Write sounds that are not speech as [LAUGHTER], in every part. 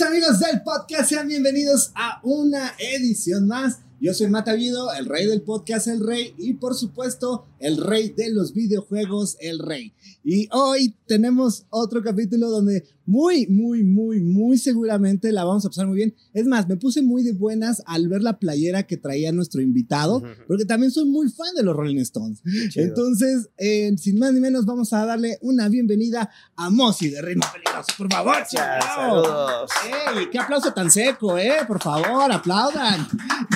Amigos del podcast, sean bienvenidos a una edición más. Yo soy Matavido, el rey del podcast, el rey, y por supuesto, el rey de los videojuegos, el rey. Y hoy tenemos otro capítulo donde muy, muy, muy, muy seguramente la vamos a pasar muy bien. Es más, me puse muy de buenas al ver la playera que traía nuestro invitado, porque también soy muy fan de los Rolling Stones. Entonces, eh, sin más ni menos, vamos a darle una bienvenida a Mosi de Ritmo Peligroso, por favor. Saludos. ¡Ey! ¡Qué aplauso tan seco, eh! Por favor, aplaudan.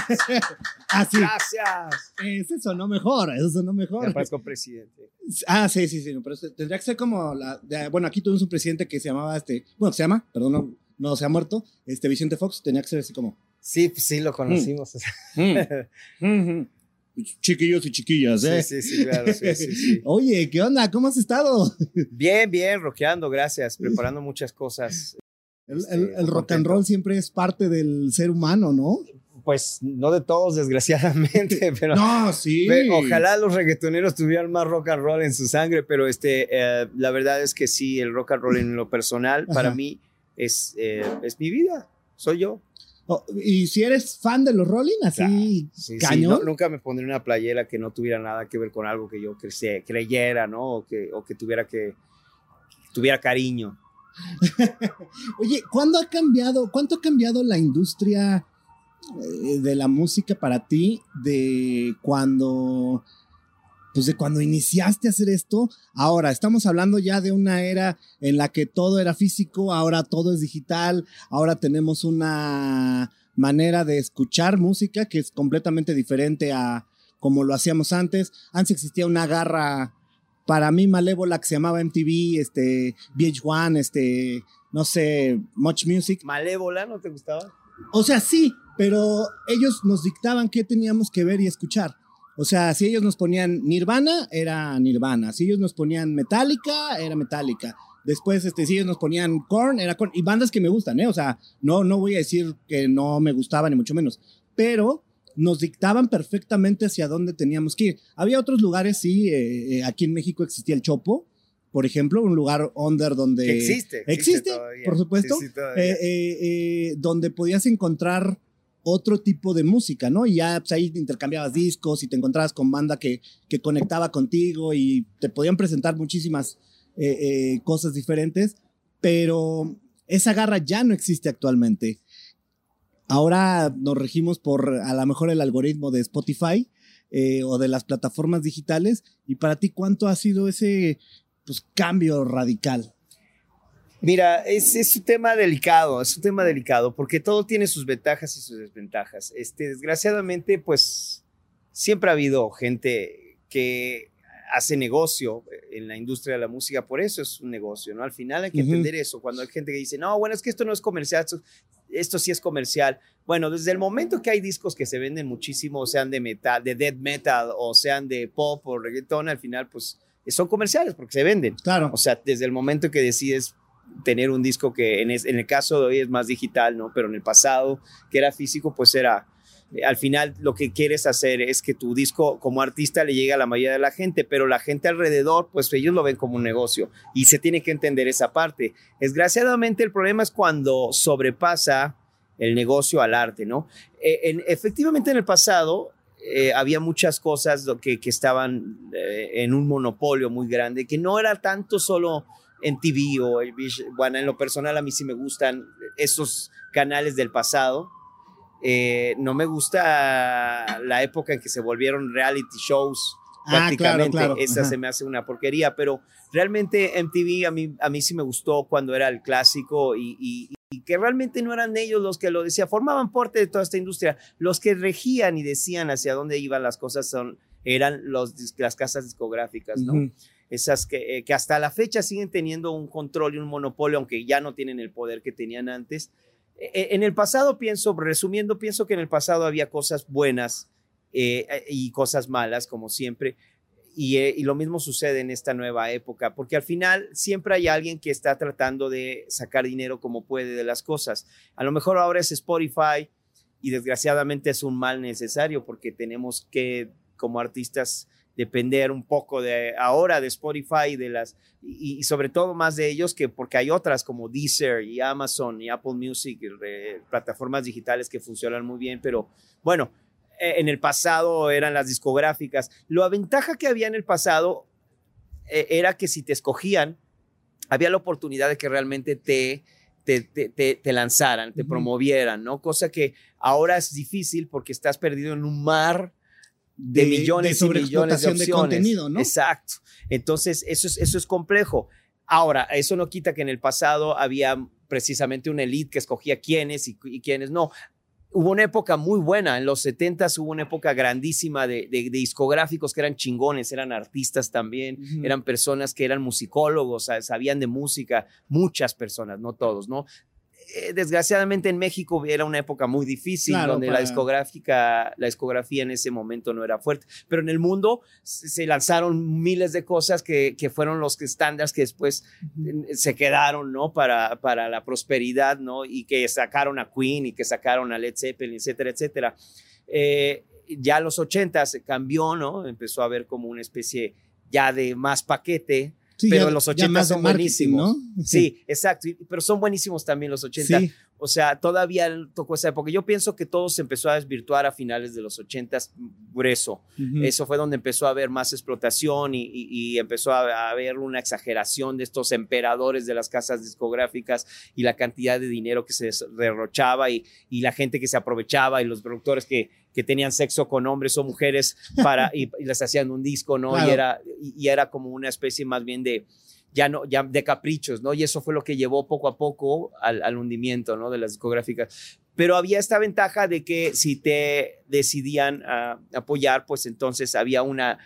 [LAUGHS] Así. Gracias. Ese sonó mejor, eso sonó mejor. Me parezco presidente. Ah, sí, sí, sí, pero este- tendría que ser como la, de- bueno, aquí tuvimos un presidente que se llamaba, este, bueno, se llama, perdón, no, no se ha muerto, este Vicente Fox, tenía que ser así como, Sí, pues sí, lo conocimos. mm, mm, [LAUGHS] chiquillos y chiquillas, ¿eh? Sí, sí, sí, claro. Sí, sí, sí. [LAUGHS] Oye, ¿qué onda? ¿Cómo has estado? Bien, bien, rockeando, gracias. Preparando muchas cosas. El, Este, el- el rock and roll siempre es parte del ser humano, ¿no? Pues no de todos, desgraciadamente, [LAUGHS] pero. No, sí. Ojalá los reggaetoneros tuvieran más rock and roll en su sangre, pero este, eh, la verdad es que sí, el rock and roll en lo personal, para mí, es, eh, es mi vida. Soy yo. Oh, y si eres fan de los Rolling, así, Sí, sí, cañón. no- nunca me pondré una playera que no tuviera nada que ver con algo que yo crece- creyera, ¿no? O que, o que tuviera que tuviera cariño. [LAUGHS] Oye, ¿cuándo ha cambiado, cuánto ha cambiado la industria de la música para ti de cuando, pues de cuando iniciaste a hacer esto? Ahora, estamos hablando ya de una era en la que todo era físico, ahora todo es digital, ahora tenemos una manera de escuchar música que es completamente diferente a como lo hacíamos antes. Antes existía una garra para mí malévola que se llamaba MTV, este, VH1, este, no sé, Much Music. Malévola, ¿no te gustaba? O sea, sí, pero ellos nos dictaban qué teníamos que ver y escuchar. O sea, si ellos nos ponían Nirvana, era Nirvana. Si ellos nos ponían Metallica, era Metallica. Después, este, si ellos nos ponían Korn, era Korn. Y bandas que me gustan, ¿eh? O sea, no, no voy a decir que no me gustaban, ni mucho menos. Pero nos dictaban perfectamente hacia dónde teníamos que ir. Había otros lugares, sí. eh, eh, aquí en México existía el Chopo, por ejemplo, un lugar under donde... Que existe. Existe, por supuesto. Sí, eh, donde podías encontrar otro tipo de música, ¿no? Y ya pues, ahí intercambiabas discos y te encontrabas con banda que, que conectaba contigo y te podían presentar muchísimas eh, eh, cosas diferentes, pero esa garra ya no existe actualmente. Ahora nos regimos por a lo mejor el algoritmo de Spotify eh, o de las plataformas digitales. Y para ti, ¿cuánto ha sido ese pues, cambio radical? Mira, es, es un tema delicado, es un tema delicado, porque todo tiene sus ventajas y sus desventajas. Este, desgraciadamente, pues siempre ha habido gente que hace negocio en la industria de la música, por eso es un negocio, ¿no? Al final hay que entender eso, cuando hay gente que dice, no, bueno, es que esto no es comercial, esto, esto sí es comercial. Bueno, desde el momento que hay discos que se venden muchísimo, sean de metal, de death metal, o sean de pop o reggaeton, al final, pues son comerciales porque se venden. Claro. O sea, desde el momento que decides tener un disco que en, el caso de hoy es más digital, ¿no? Pero en el pasado, que era físico, pues era, eh, al final lo que quieres hacer es que tu disco como artista le llegue a la mayoría de la gente, pero la gente alrededor, pues ellos lo ven como un negocio y se tiene que entender esa parte. Desgraciadamente el problema es cuando sobrepasa el negocio al arte, ¿no? Eh, en- efectivamente en el pasado eh, había muchas cosas que estaban eh, en un monopolio muy grande, que no era tanto solo en TV o el bueno, en lo personal a mí sí me gustan esos canales del pasado. Eh, no me gusta la época en que se volvieron reality shows Ah, claro, prácticamente. claro. Esa Ajá. se me hace una porquería, pero realmente MTV a mí, a mí sí me gustó cuando era el clásico y, y- y que realmente no eran ellos los que lo decían, formaban parte de toda esta industria. Los que regían y decían hacia dónde iban las cosas son, eran los, las casas discográficas, ¿no? Ujú. Esas que, eh, que hasta la fecha siguen teniendo un control y un monopolio, aunque ya no tienen el poder que tenían antes. Eh, en el pasado pienso, resumiendo, pienso que en el pasado había cosas buenas eh, eh, y cosas malas, como siempre. Y lo mismo sucede en esta nueva época, porque al final siempre hay alguien que está tratando de sacar dinero como puede de las cosas. A lo mejor ahora es Spotify y desgraciadamente es un mal necesario porque tenemos que, como artistas, depender un poco de ahora de Spotify de las y, sobre todo más de ellos que porque hay otras como Deezer y Amazon y Apple Music plataformas digitales que funcionan muy bien pero bueno eh, en el pasado eran las discográficas la ventaja que había en el pasado eh, era que si te escogían había la oportunidad de que realmente te te, te, lanzaran, te promovieran, ¿no? Cosa que ahora es difícil porque estás perdido en un mar de, millones y millones de opciones. De contenido, ¿no? Exacto. Entonces, eso es, eso es complejo. Ahora, eso no quita que en el pasado había precisamente una elite que escogía quiénes y, quiénes no. Hubo una época muy buena, en los 70 hubo una época grandísima de, discográficos que eran chingones, eran artistas también, eran personas que eran musicólogos, sabían de música, muchas personas, no todos, ¿no? Eh, desgraciadamente en México era una época muy difícil donde la discográfica, la discografía en ese momento no era fuerte, pero en el mundo se lanzaron miles de cosas que, que fueron los estándares que después se quedaron, ¿no? Para, para la prosperidad, ¿no? Y que sacaron a Queen y que sacaron a Led Zeppelin, etcétera, etcétera. Eh, ya en los 80 se cambió, ¿no? Empezó a haber como una especie ya de más paquete, pero los 80 son buenísimos. ¿no? [LAUGHS] Sí, exacto. Pero son buenísimos también los 80. O sea, todavía tocó esa época. Yo pienso que todo se empezó a desvirtuar a finales de los 80 por eso. Eso fue donde empezó a haber más explotación y, empezó a, haber una exageración de estos emperadores de las casas discográficas y la cantidad de dinero que se derrochaba y, y la gente que se aprovechaba y los productores que, que tenían sexo con hombres o mujeres para, y, les hacían un disco, ¿no? Y, era, y, era como una especie más bien de, ya no, ya de caprichos, ¿no? Y eso fue lo que llevó poco a poco al, al hundimiento, ¿no? De las discográficas. Pero había esta ventaja de que si te decidían ah, apoyar, pues entonces había una,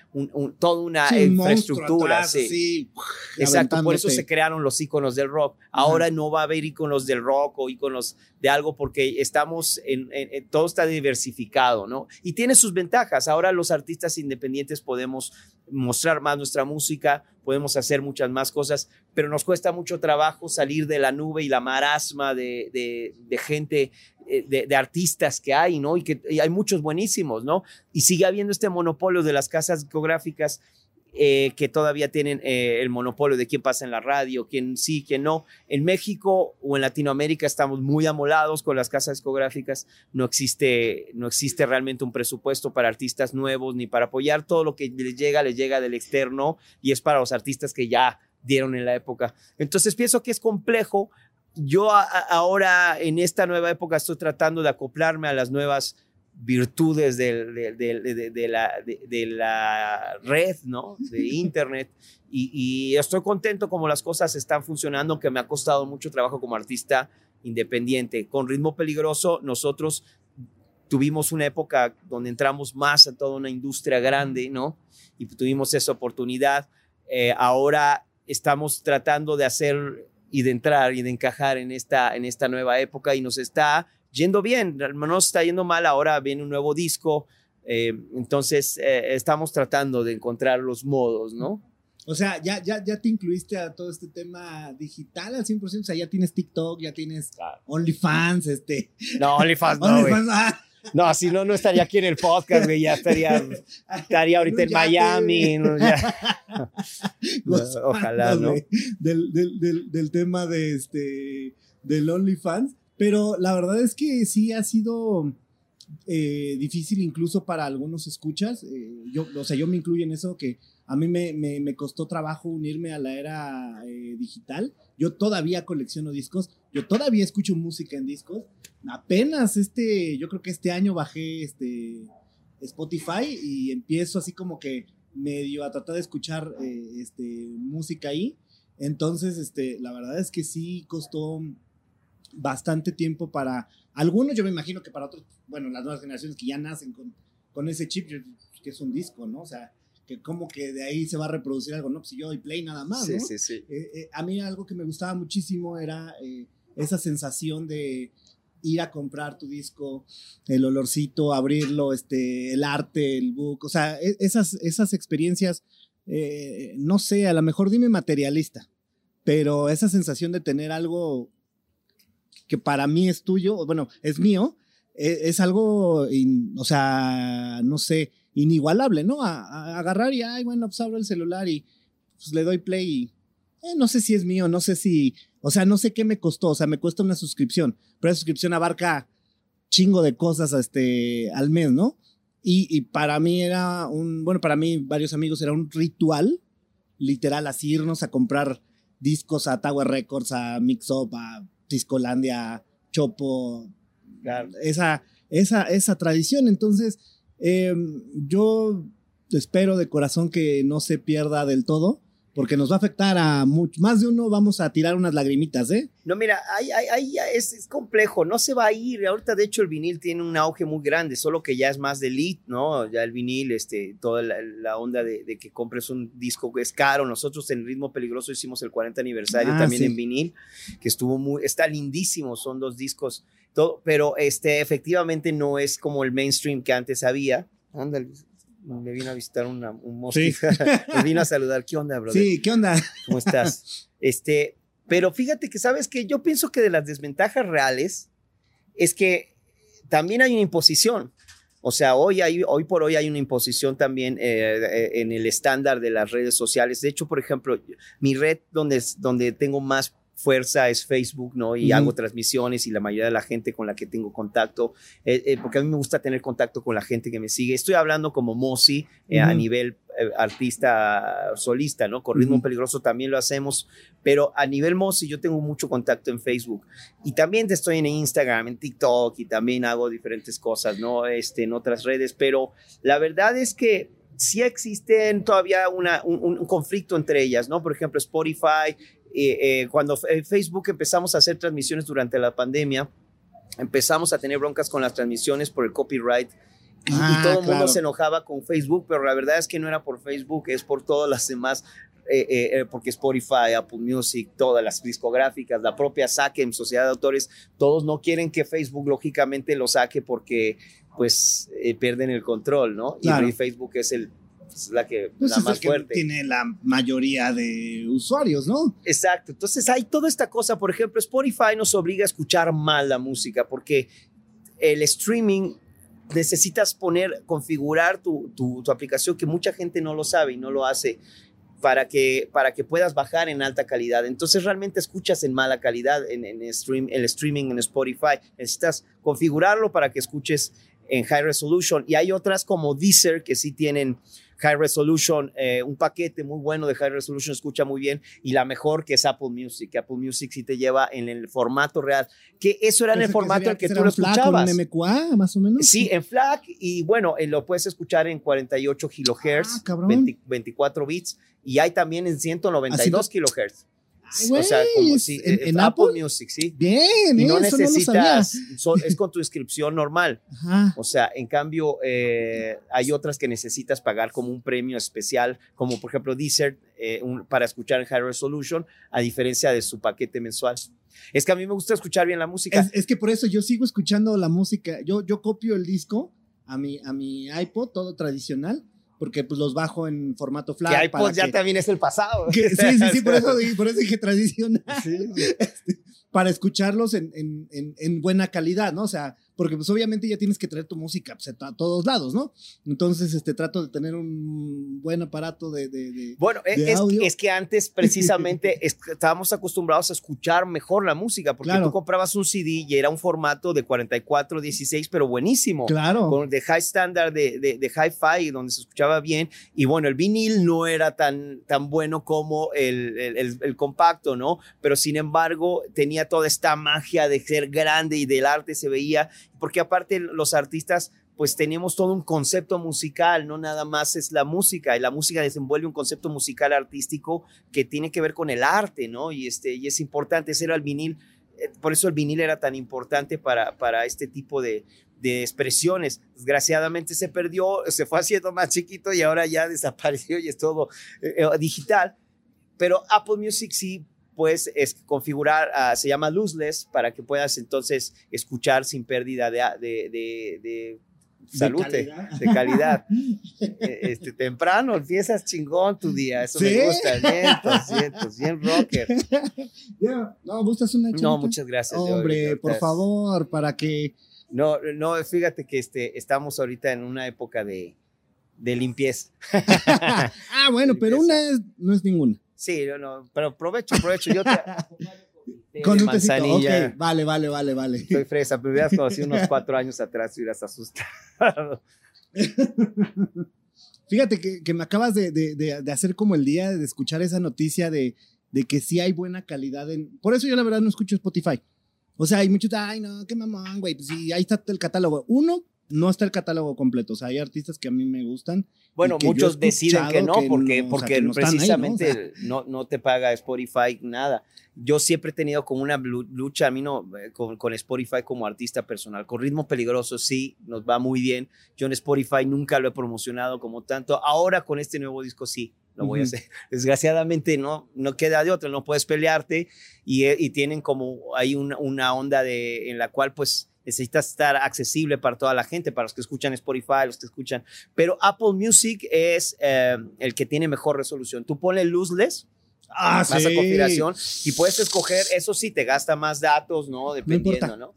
toda una infraestructura. sí. Exacto, por eso se crearon los iconos del rock. Ahora no va a haber iconos del rock o iconos de algo porque estamos en, todo está diversificado, ¿no? Y tiene sus ventajas. Ahora los artistas independientes podemos mostrar más nuestra música, podemos hacer muchas más cosas, pero nos cuesta mucho trabajo salir de la nube y la marasma de, de gente eh, de, artistas que hay, ¿no? Y que hay muchos buenísimos, ¿no? Y sigue habiendo este monopolio de las casas discográficas eh, que todavía tienen eh, el monopolio de quién pasa en la radio, quién sí, quién no. En México o en Latinoamérica estamos muy amolados con las casas discográficas. No existe, no existe realmente un presupuesto para artistas nuevos ni para apoyar todo lo que les llega, les llega del externo y es para los artistas que ya dieron en la época. Entonces pienso que es complejo yo ahora en esta nueva época estoy tratando de acoplarme a las nuevas virtudes de, de, la, de, la, red, ¿no? De [LAUGHS] Internet. Y, estoy contento como las cosas están funcionando, que me ha costado mucho trabajo como artista independiente. Con Ritmo Peligroso, nosotros tuvimos una época donde entramos más a toda una industria grande, ¿no? Y tuvimos esa oportunidad. Eh, ahora estamos tratando de hacer y de entrar y de encajar en esta, en esta nueva época y nos está yendo bien, no nos está yendo mal, ahora viene un nuevo disco, eh, entonces eh, estamos tratando de encontrar los modos, ¿no? O sea, ya, ya, ya te incluiste a todo este tema digital al 100%, o sea, ya tienes TikTok, ya tienes OnlyFans, este. No, OnlyFans no, OnlyFans, ah. No, si no, no estaría aquí en el podcast, güey. Ya estaría, estaría ahorita en Miami. [LAUGHS] ojalá, ¿no? Del, del, del, tema de este, del OnlyFans. Pero la verdad es que sí ha sido eh, difícil incluso para algunos escuchas. Eh, yo, o sea, yo me incluyo en eso que a mí me, me, costó trabajo unirme a la era eh, digital. Yo todavía colecciono discos, yo todavía escucho música en discos. Apenas este, yo creo que este año bajé este Spotify y empiezo así como que medio a tratar de escuchar este, música ahí. Entonces, este, la verdad es que sí costó bastante tiempo para algunos, yo me imagino que para otros, bueno, las nuevas generaciones que ya nacen con, con ese chip, que es un disco, ¿no? O sea, que como que de ahí se va a reproducir algo, ¿no? Pues si yo doy play nada más, ¿no? Sí, sí, sí. Eh, eh, a mí algo que me gustaba muchísimo era eh, esa sensación de ir a comprar tu disco, el olorcito, abrirlo, este, el arte, el book, o sea, e, esas, esas experiencias, no sé, a lo mejor dime materialista, pero esa sensación de tener algo que para mí es tuyo, bueno, es mío, e, es, algo, o sea, no sé, inigualable, ¿no? A, agarrar y, ay, bueno, pues abro el celular y pues, le doy play y eh, no sé si es mío, no sé si, o sea, no sé qué me costó, o sea, me cuesta una suscripción, pero la suscripción abarca chingo de cosas este, al mes, ¿no? Y, y, para mí era un, bueno, para mí, varios amigos, era un ritual, literal, así irnos a comprar discos a Tower Records, a Mix Up, a Discolandia, Chopo, esa, esa, esa tradición. Entonces, em, yo espero de corazón que no se pierda del todo porque nos va a afectar a mucho, más de uno vamos a tirar unas lagrimitas, ¿eh? No, mira, ahí, ahí, es, es, complejo, no se va a ir, ahorita de hecho el vinil tiene un auge muy grande, solo que ya es más de elite, ¿no? Ya el vinil, este, toda la, onda de, que compres un disco que es caro, nosotros en Ritmo Peligroso hicimos el 40 aniversario ah, también en vinil, que estuvo muy, está lindísimo, son dos discos, todo, pero este, efectivamente no es como el mainstream que antes había. Ándale, me vino a visitar una, un mosquito, [LAUGHS] me vino a saludar. ¿Qué onda, brother? Sí, ¿qué onda? ¿Cómo estás? Este, pero fíjate que, ¿sabes que Yo pienso que de las desventajas reales es que también hay una imposición. O sea, hoy, hay, hoy por hoy hay una imposición también eh, eh, en el estándar de las redes sociales. De hecho, por ejemplo, mi red donde, donde tengo más fuerza es Facebook, ¿no? Y hago transmisiones y la mayoría de la gente con la que tengo contacto, eh, eh, porque a mí me gusta tener contacto con la gente que me sigue. Estoy hablando como Mosi eh, a nivel artista solista, ¿no? Con Ritmo Peligroso también lo hacemos, pero a nivel Mosi yo tengo mucho contacto en Facebook y también estoy en Instagram, en TikTok y también hago diferentes cosas, ¿no? Este, en otras redes, pero la verdad es que sí existen todavía una, un, conflicto entre ellas, ¿no? Por ejemplo, Spotify eh, cuando en Facebook empezamos a hacer transmisiones durante la pandemia, empezamos a tener broncas con las transmisiones por el copyright. Y, ah, todo el mundo se enojaba con Facebook, pero la verdad es que no era por Facebook, es por todas las demás eh, eh, porque Spotify, Apple Music, todas las discográficas, la propia SACEM, Sociedad de Autores, todos no quieren que Facebook lógicamente lo saque porque pues pierden el control, ¿no? Y Facebook es el es la que pues la más fuerte. tiene la mayoría de usuarios, ¿no? Exacto. Entonces hay toda esta cosa, por ejemplo, Spotify nos obliga a escuchar mal la música porque el streaming necesitas poner, configurar tu, tu, aplicación, que mucha gente no lo sabe y no lo hace para que, para que puedas bajar en alta calidad. Entonces realmente escuchas en mala calidad en, en stream, el streaming en Spotify. Necesitas configurarlo para que escuches en high resolution. Y hay otras como Deezer que sí tienen High Resolution, eh, un paquete muy bueno de High Resolution, escucha muy bien, y la mejor que es Apple Music. Apple Music sí te lleva en el formato real, que eso era en el formato en que tú lo escuchabas. en MQA, más o menos? Sí, en FLAC, y bueno, eh, lo puedes escuchar en 48 kilohertz, 24 ah, bits, y hay también en 192 kilohertz o sea, como si en, Apple? Music, sí. Bien, y no necesitas, es con tu inscripción normal. O sea, en cambio, eh, hay otras que necesitas pagar como un premio especial, como por ejemplo Deezer, eh, para escuchar en High Resolution, a diferencia de su paquete mensual. Es que a mí me gusta escuchar bien la música. Es, que por eso yo sigo escuchando la música. Yo, yo copio el disco a mi, a mi iPod, todo tradicional porque pues los bajo en formato. Que iPod ya también es el pasado. sí, sí, sí, por [LAUGHS] eso, por eso dije tradicional. Sí, [LAUGHS] este, para escucharlos en, en, en, en, buena calidad, ¿no? O sea, porque pues obviamente ya tienes que traer tu música pues, a todos lados, ¿no? Entonces, este, trato de tener un buen aparato de, de, Bueno, es, es, que antes precisamente [LAUGHS] estábamos acostumbrados a escuchar mejor la música, porque tú comprabas un CD y era un formato de 44, 16, pero buenísimo. Claro. Con, de high standard, de, de, de hi-fi, donde se escuchaba bien. Y bueno, el vinil no era tan, tan bueno como el, el, el compacto, ¿no? Pero sin embargo, tenía toda esta magia de ser grande y del arte se veía porque aparte los artistas pues tenemos todo un concepto musical, no nada más es la música, y la música desenvuelve un concepto musical artístico que tiene que ver con el arte, ¿no? Y, este, y es importante, ese era el vinil, eh, por eso el vinil era tan importante para, para este tipo de, de expresiones. Desgraciadamente se perdió, se fue haciendo más chiquito y ahora ya desapareció y es todo eh, eh, digital. Pero Apple Music sí puedes es configurar, ah, se llama lossless, para que puedas entonces escuchar sin pérdida de, de, de, salud, de calidad. [LAUGHS] E, este, temprano empiezas chingón tu día, eso me gusta, bien, bien rocker. [LAUGHS] No, ¿gustas una No, muchas gracias. Hombre, por favor, para que... No, no, fíjate que este, estamos ahorita en una época de, de limpieza. [LAUGHS] ah, bueno, pero una no es ninguna. Sí, no, pero aprovecho, aprovecho. Yo te, [LAUGHS] Con un manzanilla. vale, vale, vale, vale. Soy fresa, pero hubieras conocido unos [LAUGHS] cuatro años atrás y hubieras asustado. [LAUGHS] Fíjate que, me acabas de, hacer como el día de escuchar esa noticia de, que sí hay buena calidad en... Por eso yo la verdad no escucho Spotify. O sea, hay muchos, ay, no, qué mamón, güey. Pues sí, ahí está el catálogo. Uno, no está el catálogo completo. O sea, hay artistas que a mí me gustan. Bueno, muchos deciden que no, porque, porque precisamente ¿no? ¿no? te paga Spotify nada. Yo siempre he tenido como una lucha, a mí no, eh, con, con, Spotify como artista personal. Con Ritmo Peligroso sí, nos va muy bien. Yo en Spotify nunca lo he promocionado como tanto. Ahora con este nuevo disco sí, lo voy a hacer. [LAUGHS] Desgraciadamente no, no queda de otra, no puedes pelearte y, eh, y tienen como hay una, una onda de, en la cual pues necesitas estar accesible para toda la gente, para los que escuchan Spotify, los que escuchan, pero Apple Music es eh, el que tiene mejor resolución. Tú pones luzless Ah, más a configuración y puedes escoger, eso sí te gasta más datos, ¿no? Dependiendo, ¿no?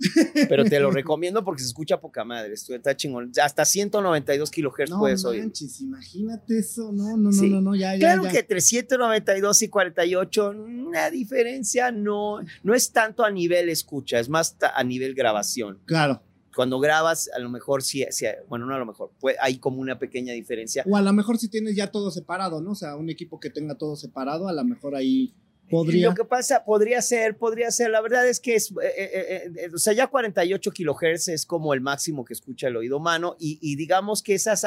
Pero te lo recomiendo porque se escucha poca madre, está chingón. Hasta 192 kilohertz puedes oír. imagínate eso, no, no, no, no, no, ya, Claro ya, que entre 192 y 48, una diferencia no, no es tanto a nivel escucha, es más a nivel grabación. Claro cuando grabas, a lo mejor sí, bueno, no a lo mejor, hay como una pequeña diferencia. O a lo mejor si tienes ya todo separado, ¿no? O sea, un equipo que tenga todo separado, a lo mejor ahí podría. Lo que pasa, podría ser, podría ser, la verdad es que es, eh, eh, eh, o sea, ya 48 kilohertz es como el máximo que escucha el oído humano y, digamos que esas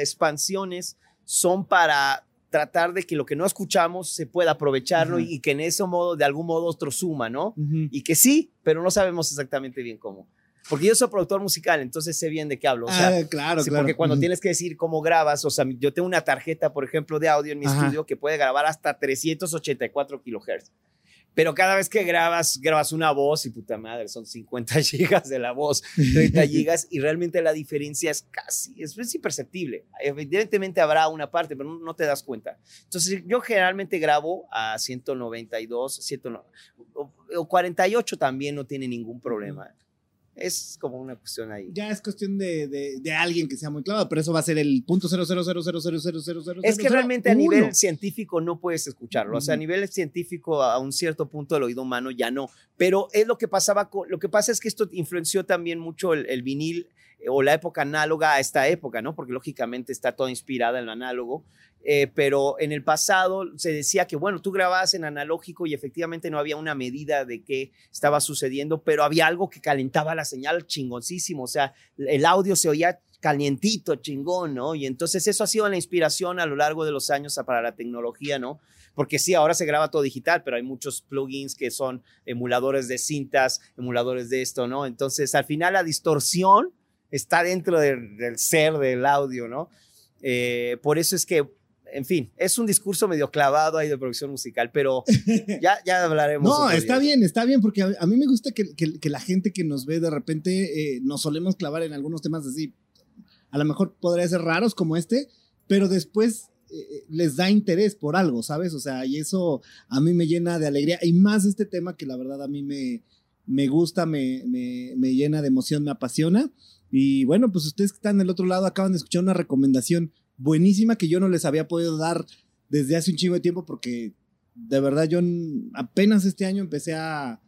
expansiones son para tratar de que lo que no escuchamos se pueda aprovecharlo y, que en ese modo, de algún modo, otro suma, ¿no? Y que sí, pero no sabemos exactamente bien cómo. Porque yo soy productor musical, entonces sé bien de qué hablo. O sea, ah, claro, claro. Porque cuando tienes que decir cómo grabas, o sea, yo tengo una tarjeta, por ejemplo, de audio en mi estudio que puede grabar hasta 384 kilohertz. Pero cada vez que grabas, grabas una voz y puta madre, son 50 [LAUGHS] gigas de la voz, 30 [LAUGHS] gigas y realmente la diferencia es casi, es, imperceptible. Evidentemente habrá una parte, pero no, te das cuenta. Entonces yo generalmente grabo a 192, 100, o 48 también no tiene ningún problema es como una cuestión ahí. Ya es cuestión de, de, alguien que sea muy clavado, pero eso va a ser el punto cero cero cero cero cero cero cero Es que realmente a nivel científico no puedes escucharlo. O sea, a nivel científico, a un cierto punto del oído humano ya no. Pero es lo que pasaba con. Lo que pasa es que esto influenció también mucho el, vinil eh, o la época análoga a esta época, ¿no? Porque lógicamente está toda inspirada en lo análogo. Eh, pero en el pasado se decía que, bueno, tú grababas en analógico y efectivamente no había una medida de qué estaba sucediendo, pero había algo que calentaba la señal chingoncísimo, o sea, el audio se oía calientito, chingón, ¿no? Y entonces eso ha sido la inspiración a lo largo de los años para la tecnología, ¿no? Porque sí, ahora se graba todo digital, pero hay muchos plugins que son emuladores de cintas, emuladores de esto, ¿no? Entonces, al final la distorsión está dentro del, ser del audio, ¿no? Eh, por eso es que en fin, es un discurso medio clavado ahí de producción musical, pero [LAUGHS] ya, ya hablaremos. no, está bien, está bien, porque a, mí me gusta que, que, la gente que nos ve de repente eh, nos solemos clavar en algunos temas así. A lo mejor podría ser raros como este, pero después eh, eh, les da interés por algo, ¿sabes? O sea, y eso a mí me llena de alegría. Y más este tema que la verdad a mí me, me gusta, me, me, me llena de emoción, me apasiona. Y bueno, pues ustedes que están del otro lado acaban de escuchar una recomendación buenísima que yo no les había podido dar desde hace un chingo de tiempo porque de verdad yo apenas este año empecé a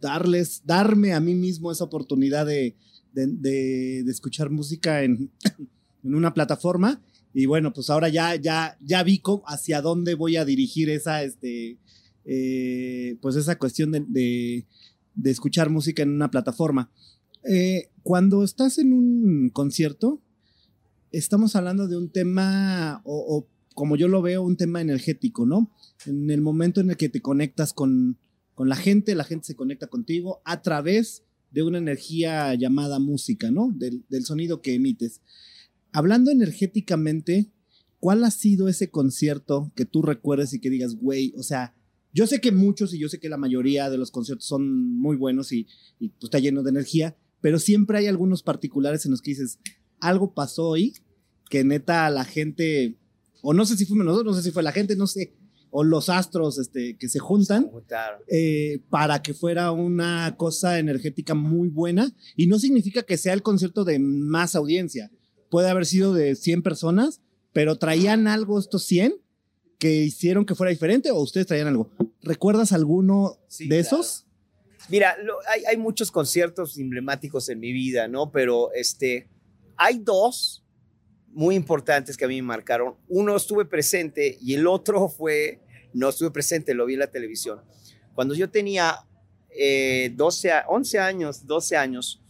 darles, darme a mí mismo esa oportunidad de, de, escuchar música en, [COUGHS] en, una plataforma y bueno, pues ahora ya, ya, ya vi hacia dónde voy a dirigir esa, este, eh, pues esa cuestión de, escuchar música en una plataforma. Eh, cuando estás en un concierto, estamos hablando de un tema, o, como yo lo veo, un tema energético, ¿no? En el momento en el que te conectas con, con la gente, la gente se conecta contigo a través de una energía llamada música, ¿no? Del, del sonido que emites. Hablando energéticamente, ¿cuál ha sido ese concierto que tú recuerdes y que digas, güey, o sea, yo sé que muchos y yo sé que la mayoría de los conciertos son muy buenos y, y pues, está lleno de energía, pero siempre hay algunos particulares en los que dices, algo pasó hoy que neta la gente, o no sé si fuimos nosotros, no sé si fue la gente, no sé, o los astros este, que se juntan eh, para que fuera una cosa energética muy buena. Y no significa que sea el concierto de más audiencia. puede haber sido de 100 personas, pero traían algo estos 100 que hicieron que fuera diferente o ustedes traían algo. ¿Recuerdas alguno de esos? Mira, hay, hay, muchos conciertos emblemáticos en mi vida, ¿no? Pero este, hay dos muy importantes que a mí me marcaron. Uno estuve presente y el otro fue, no estuve presente, lo vi en la televisión. Cuando yo tenía 12, eh, 11 años, 12 años,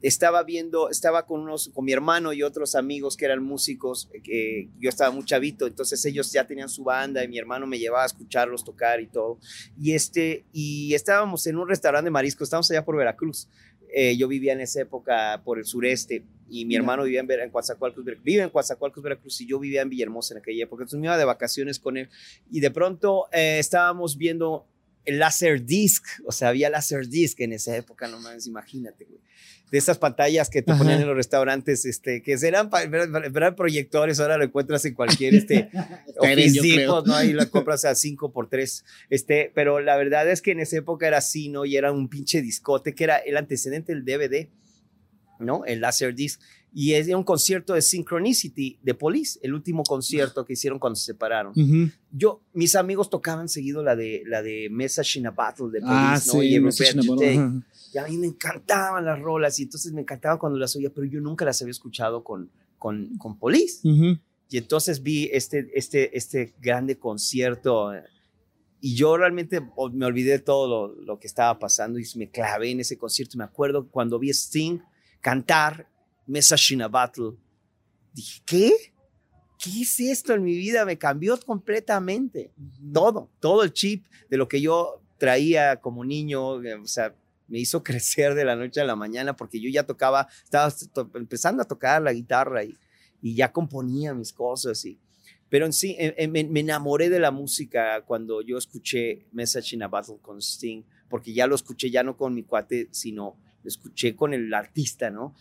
estaba viendo, estaba con unos, con mi hermano y otros amigos que eran músicos, que yo estaba muy chavito, entonces ellos ya tenían su banda y mi hermano me llevaba a escucharlos tocar y todo. Y este, y estábamos en un restaurante de marisco, estábamos allá por Veracruz. Eh, yo vivía en esa época por el sureste y mi hermano vivía en, en Coatzacoalcos, vive en Coatzacoalcos, Veracruz y yo vivía en Villahermosa en aquella época. Entonces me iba de vacaciones con él. Y de pronto eh, estábamos viendo el láser disc, o sea, había láser disc en esa época, no más, imagínate, güey. De esas pantallas que te ponían en los restaurantes, este, que eran, eran proyectores, ahora lo encuentras en cualquier este, [LAUGHS] ¿no? Ahí lo compras a 5 por 3 este, pero la verdad es que en esa época era así, ¿no? Y era un pinche discote que era el antecedente del DVD, ¿no? El Laserdisc. Y es un concierto de Synchronicity de Police, el último concierto que hicieron cuando se separaron. Yo, mis amigos tocaban seguido la de, la de Message in a Battle de ah, Police, ¿no? y y a mí me encantaban las rolas y entonces me encantaba cuando las oía, pero yo nunca las había escuchado con, con, con Police. Y entonces vi este, este, este grande concierto y yo realmente me olvidé de todo lo, lo, que estaba pasando y me clavé en ese concierto. Me acuerdo cuando vi Sting cantar Message in a Battle. Dije, ¿qué? ¿Qué es esto en mi vida? Me cambió completamente. Todo, todo el chip de lo que yo traía como niño, eh, o sea, me hizo [LAUGHS] crecer de la noche a la mañana porque yo ya tocaba, estaba empezando a tocar la guitarra y, y ya componía mis cosas. Y, pero en sí, me, enamoré de la música cuando yo escuché Message in a Battle con Sting, porque ya lo escuché ya no con mi cuate, sino escuché con el artista, ¿no?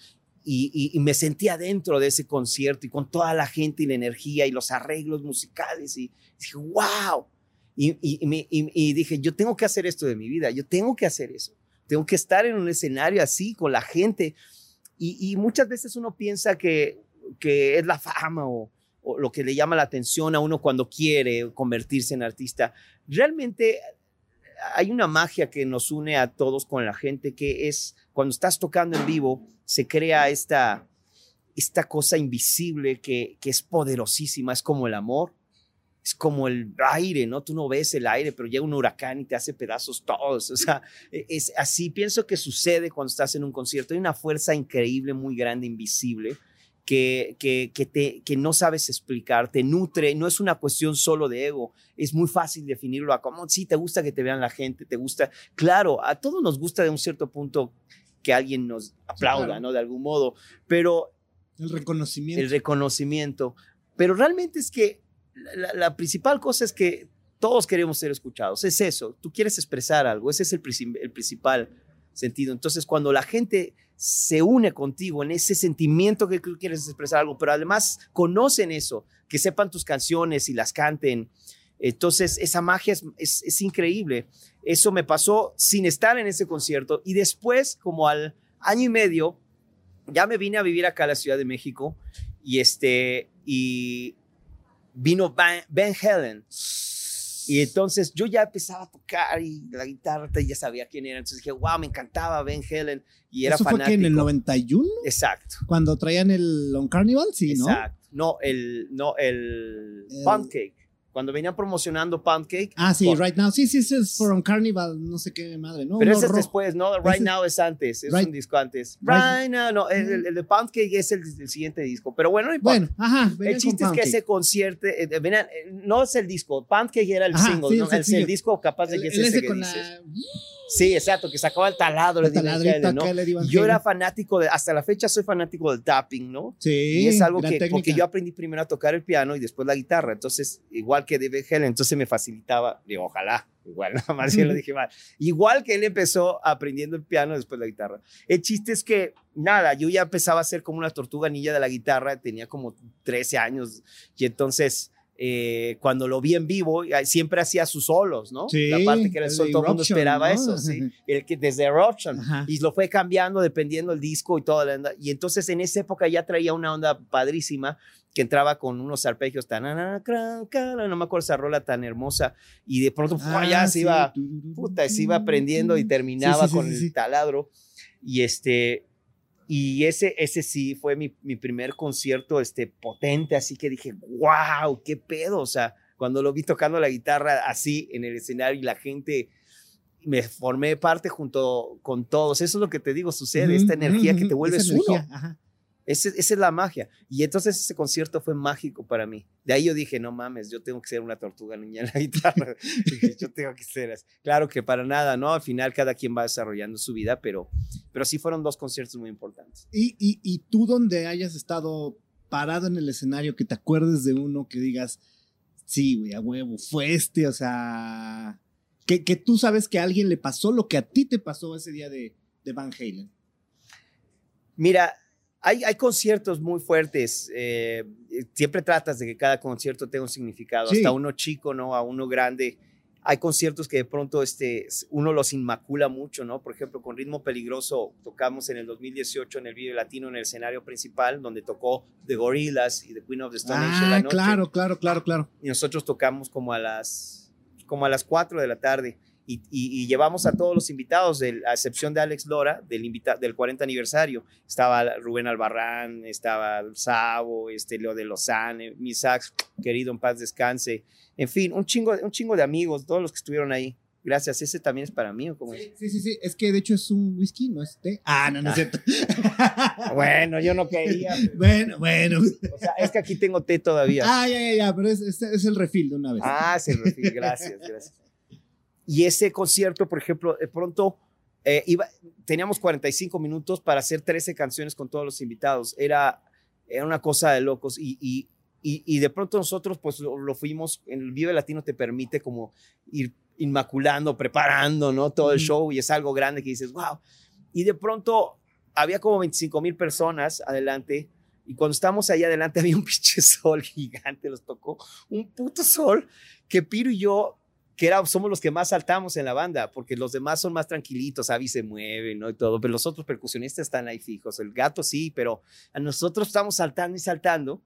Y, me sentí adentro de ese concierto y con toda la gente y la energía y los arreglos musicales y dije, wow. Y, dije, yo tengo que hacer esto de mi vida, yo tengo que hacer eso. Tengo que estar en un escenario así con la gente. Y, muchas veces uno piensa que es la fama o, lo que le llama la atención a uno cuando quiere convertirse en artista. Realmente hay una magia que nos une a todos con la gente, que es cuando estás tocando en vivo, se crea esta, esta cosa invisible que, que es poderosísima, es como el amor es como el aire, ¿no? Tú no ves el aire, pero llega un huracán y te hace pedazos todos. O sea, e, es así pienso que sucede cuando estás en un concierto. Hay una fuerza increíble, muy grande, invisible, que, que, que, te, que no sabes explicar, te nutre. No es una cuestión solo de ego. Es muy fácil definirlo a como, sí, te gusta que te vean la gente, te gusta. Claro, a todos nos gusta de un cierto punto que alguien nos aplauda, ¿no? De algún modo, pero... El reconocimiento. El reconocimiento. Pero realmente es que la, principal cosa es que todos queremos ser escuchados. Es eso. Tú quieres expresar algo. Ese es el, el principal sentido. Entonces, cuando la gente se une contigo en ese sentimiento que tú quieres expresar algo, pero además conocen eso, que sepan tus canciones y las canten. Entonces, esa magia es, es, increíble. Eso me pasó sin estar en ese concierto. Y después, como al año y medio, ya me vine a vivir acá a la Ciudad de México. Y, este, y vino Ben Helen. Y entonces yo ya empezaba a tocar y la guitarra ya sabía quién era. Entonces dije, wow, me encantaba Ben Helen. Y era ¿Eso fanático. fue que en el 91? Exacto. Cuando traían el On Carnival, sí, ¿no? Exacto. No, el, no, el, el... Pancake cuando venían promocionando Pancake. Ah, sí, Right Now. Sí, sí, es For Carnival, no sé qué madre, ¿no? Pero ese es después, ¿no? Right Now es antes, es un disco antes. Right, Now, no, el, de Pancake es el, siguiente disco. Pero bueno, bueno ajá. El chiste es que ese concierto, eh, venían, eh, no es el disco, Pancake era el single, ¿no? es el, disco capaz de que es ese que dices. Sí, exacto, que sacaba el taladro. El taladrito ¿no? Yo era fanático de, hasta la fecha soy fanático del tapping, ¿no? Sí. Y es algo que, porque yo aprendí primero a tocar el piano y después la guitarra, entonces, igual que David Helen, entonces me facilitaba, digo, ojalá, igual, [LAUGHS] nada más yo lo dije mal. Igual que él empezó aprendiendo el piano después la guitarra. El chiste es que, nada, yo ya empezaba a ser como una tortuga niña de la guitarra, tenía como 13 años y entonces eh, cuando lo vi en vivo, siempre hacía sus solos, ¿no? Sí, la parte que era el sol, todo el mundo esperaba ¿no? eso, sí. El que desde Eruption. Ajá. Y lo fue cambiando dependiendo el disco y todo. Y entonces en esa época ya traía una onda padrísima que entraba con unos arpegios tan, no me acuerdo esa rola tan hermosa. Y de pronto. Ah, ya se sí. iba, puta, se iba aprendiendo y terminaba Sí, sí, con el taladro. Y este, y ese, ese sí fue mi, mi primer concierto este, potente, así que dije, wow, qué pedo. O sea, cuando lo vi tocando la guitarra así en el escenario y la gente, me formé parte junto con todos. Eso es lo que te digo, sucede, esta energía que te vuelves uno. ajá. Ese- esa es la magia. Y entonces ese concierto fue mágico para mí. De ahí yo dije, no mames, yo tengo que ser una tortuga niña en la [LAUGHS] guitarra. Dije, yo tengo que ser así. Claro que para nada, ¿no? Al final cada quien va desarrollando su vida, pero, pero sí fueron dos conciertos muy importantes. Y, y, y tú donde hayas estado parado en el escenario, que te acuerdes de uno que digas, sí, güey, a huevo, fue este, o sea, que, que tú sabes que a alguien le pasó lo que a ti te pasó ese día de, de Van Halen. Mira, hay, hay conciertos muy fuertes. eh, siempre tratas de que cada concierto tenga un significado, Sí. hasta uno chico, ¿no? A uno grande. Hay conciertos que de pronto este, uno los inmacula mucho, ¿no? Por ejemplo, con Ritmo Peligroso tocamos en el 2018 en el Video Latino en el escenario principal, donde tocó The Gorillaz y The Queen of the Stone Age en la Ah, noche. claro, claro, claro, claro. y nosotros tocamos como a las como a las 4 de la tarde y, y- y llevamos a todos los invitados, del- a excepción de Alex Lora, del, invita, del 40 aniversario. Estaba Rubén Albarrán, estaba Sabo, este, Leo de Lozane, mi sax, querido en paz descanse. En fin, un chingo, un chingo de amigos, todos los que estuvieron ahí. Gracias, ese también es para mí. ¿o cómo es? Sí, sí, sí, es que de hecho es un whisky, no es té. Ah, no, no es cierto. [LAUGHS] Bueno, yo no quería. [LAUGHS] pero- bueno, bueno. o sea, es que aquí tengo té todavía. Ah, ya, ya, ya, pero es, es, es el refil de una vez. Ah, se refiere, gracias, gracias. Y ese concierto, por ejemplo, de pronto eh, iba, teníamos 45 minutos para hacer 13 canciones con todos los invitados. Era, era una cosa de locos y, y, y, y de pronto nosotros pues lo, lo fuimos, en el Vive Latino te permite como ir inmaculando, preparando, ¿no? Todo el show y es algo grande que dices, wow. Y de pronto había como 25 mil personas adelante y cuando estábamos ahí adelante [LAUGHS] había un pinche sol gigante, los tocó un puto sol que Piro y yo, que era, somos los que más saltamos en la banda, porque los demás son más tranquilitos, Avi se mueve, ¿no? Y todo, pero los otros percusionistas están ahí fijos, el gato sí, pero a nosotros estamos saltando y saltando,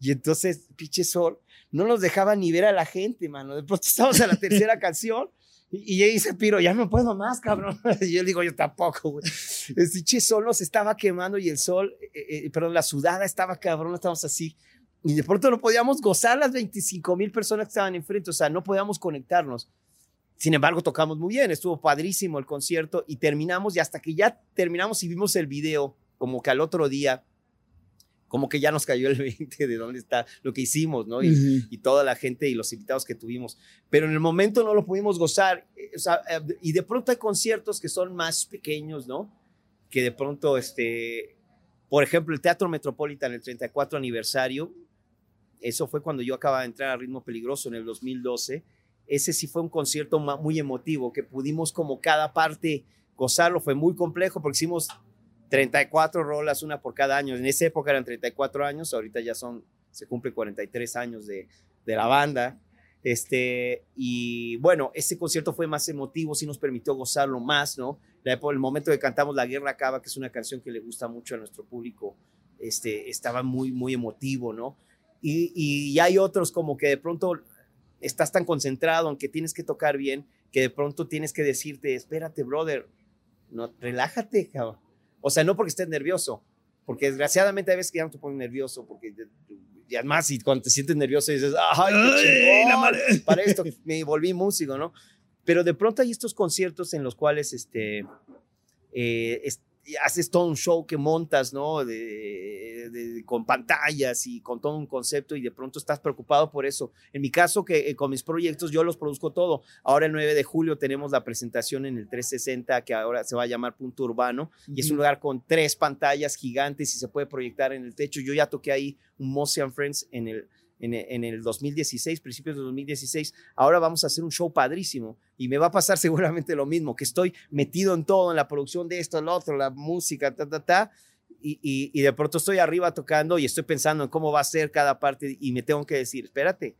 y entonces, pinche sol, no nos dejaba ni ver a la gente, mano. De pronto estamos en la tercera [LAUGHS] canción. Y, y ella dice, Piro, ya no puedo más, cabrón. [LAUGHS] Y yo le digo, yo tampoco, güey. El pinche sol nos estaba quemando y el sol, eh, eh, perdón, la sudada estaba cabrón, estábamos así. Y de pronto no podíamos gozar las 25 mil personas que estaban enfrente, o sea, no podíamos conectarnos. Sin embargo, tocamos muy bien, estuvo padrísimo el concierto y terminamos y hasta que ya terminamos y vimos el video, como que al otro día, como que ya nos cayó el [LAUGHS] 20 de dónde está lo que hicimos, ¿no? Y, Ujú. y toda la gente y los invitados que tuvimos. Pero en el momento no lo pudimos gozar. eh, o sea, eh, y de pronto hay conciertos que son más pequeños, ¿no? Que de pronto, este, por ejemplo, el Teatro Metropolitan, el 34 aniversario, eso fue cuando yo acababa de entrar a Ritmo Peligroso en el 2012. Ese sí fue un concierto muy emotivo, que pudimos como cada parte gozarlo. Fue muy complejo porque hicimos 34 rolas, una por cada año. En esa época eran 34 años, ahorita ya son, se cumplen 43 años de, de la banda. Este, y bueno, ese concierto fue más emotivo, sí nos permitió gozarlo más, ¿no? La el momento que cantamos La Guerra Acaba, que es una canción que le gusta mucho a nuestro público, este, estaba muy, muy emotivo, ¿no? Y, y hay otros como que de pronto estás tan concentrado, aunque tienes que tocar bien, que de pronto tienes que decirte, espérate, brother, no, relájate, cabrón. O sea, no porque estés nervioso, porque desgraciadamente hay veces que ya no te pones nervioso, porque y además, y cuando te sientes nervioso dices, ¡ay, qué chingón! la madre. Para esto me volví músico, ¿no? Pero de pronto hay estos conciertos en los cuales este, eh, es- haces todo un show que montas, ¿no? De, de- con pantallas y con todo un concepto y de pronto estás preocupado por eso. En mi caso, que eh, con mis proyectos yo los produzco todo. Ahora el 9 de julio tenemos la presentación en el 360 que ahora se va a llamar Punto Urbano y es un lugar con tres pantallas gigantes y se puede proyectar en el techo. Yo ya toqué ahí un Motion Friends en el, en el, en el 2016, principios de 2016. Ahora vamos a hacer un show padrísimo y me va a pasar [LAUGHS] seguramente lo mismo, que estoy metido en todo, en la producción de esto, lo otro, la música, ta, ta, ta. Y, y, y de pronto estoy arriba tocando y estoy pensando en cómo va a ser cada parte y me tengo que decir, espérate,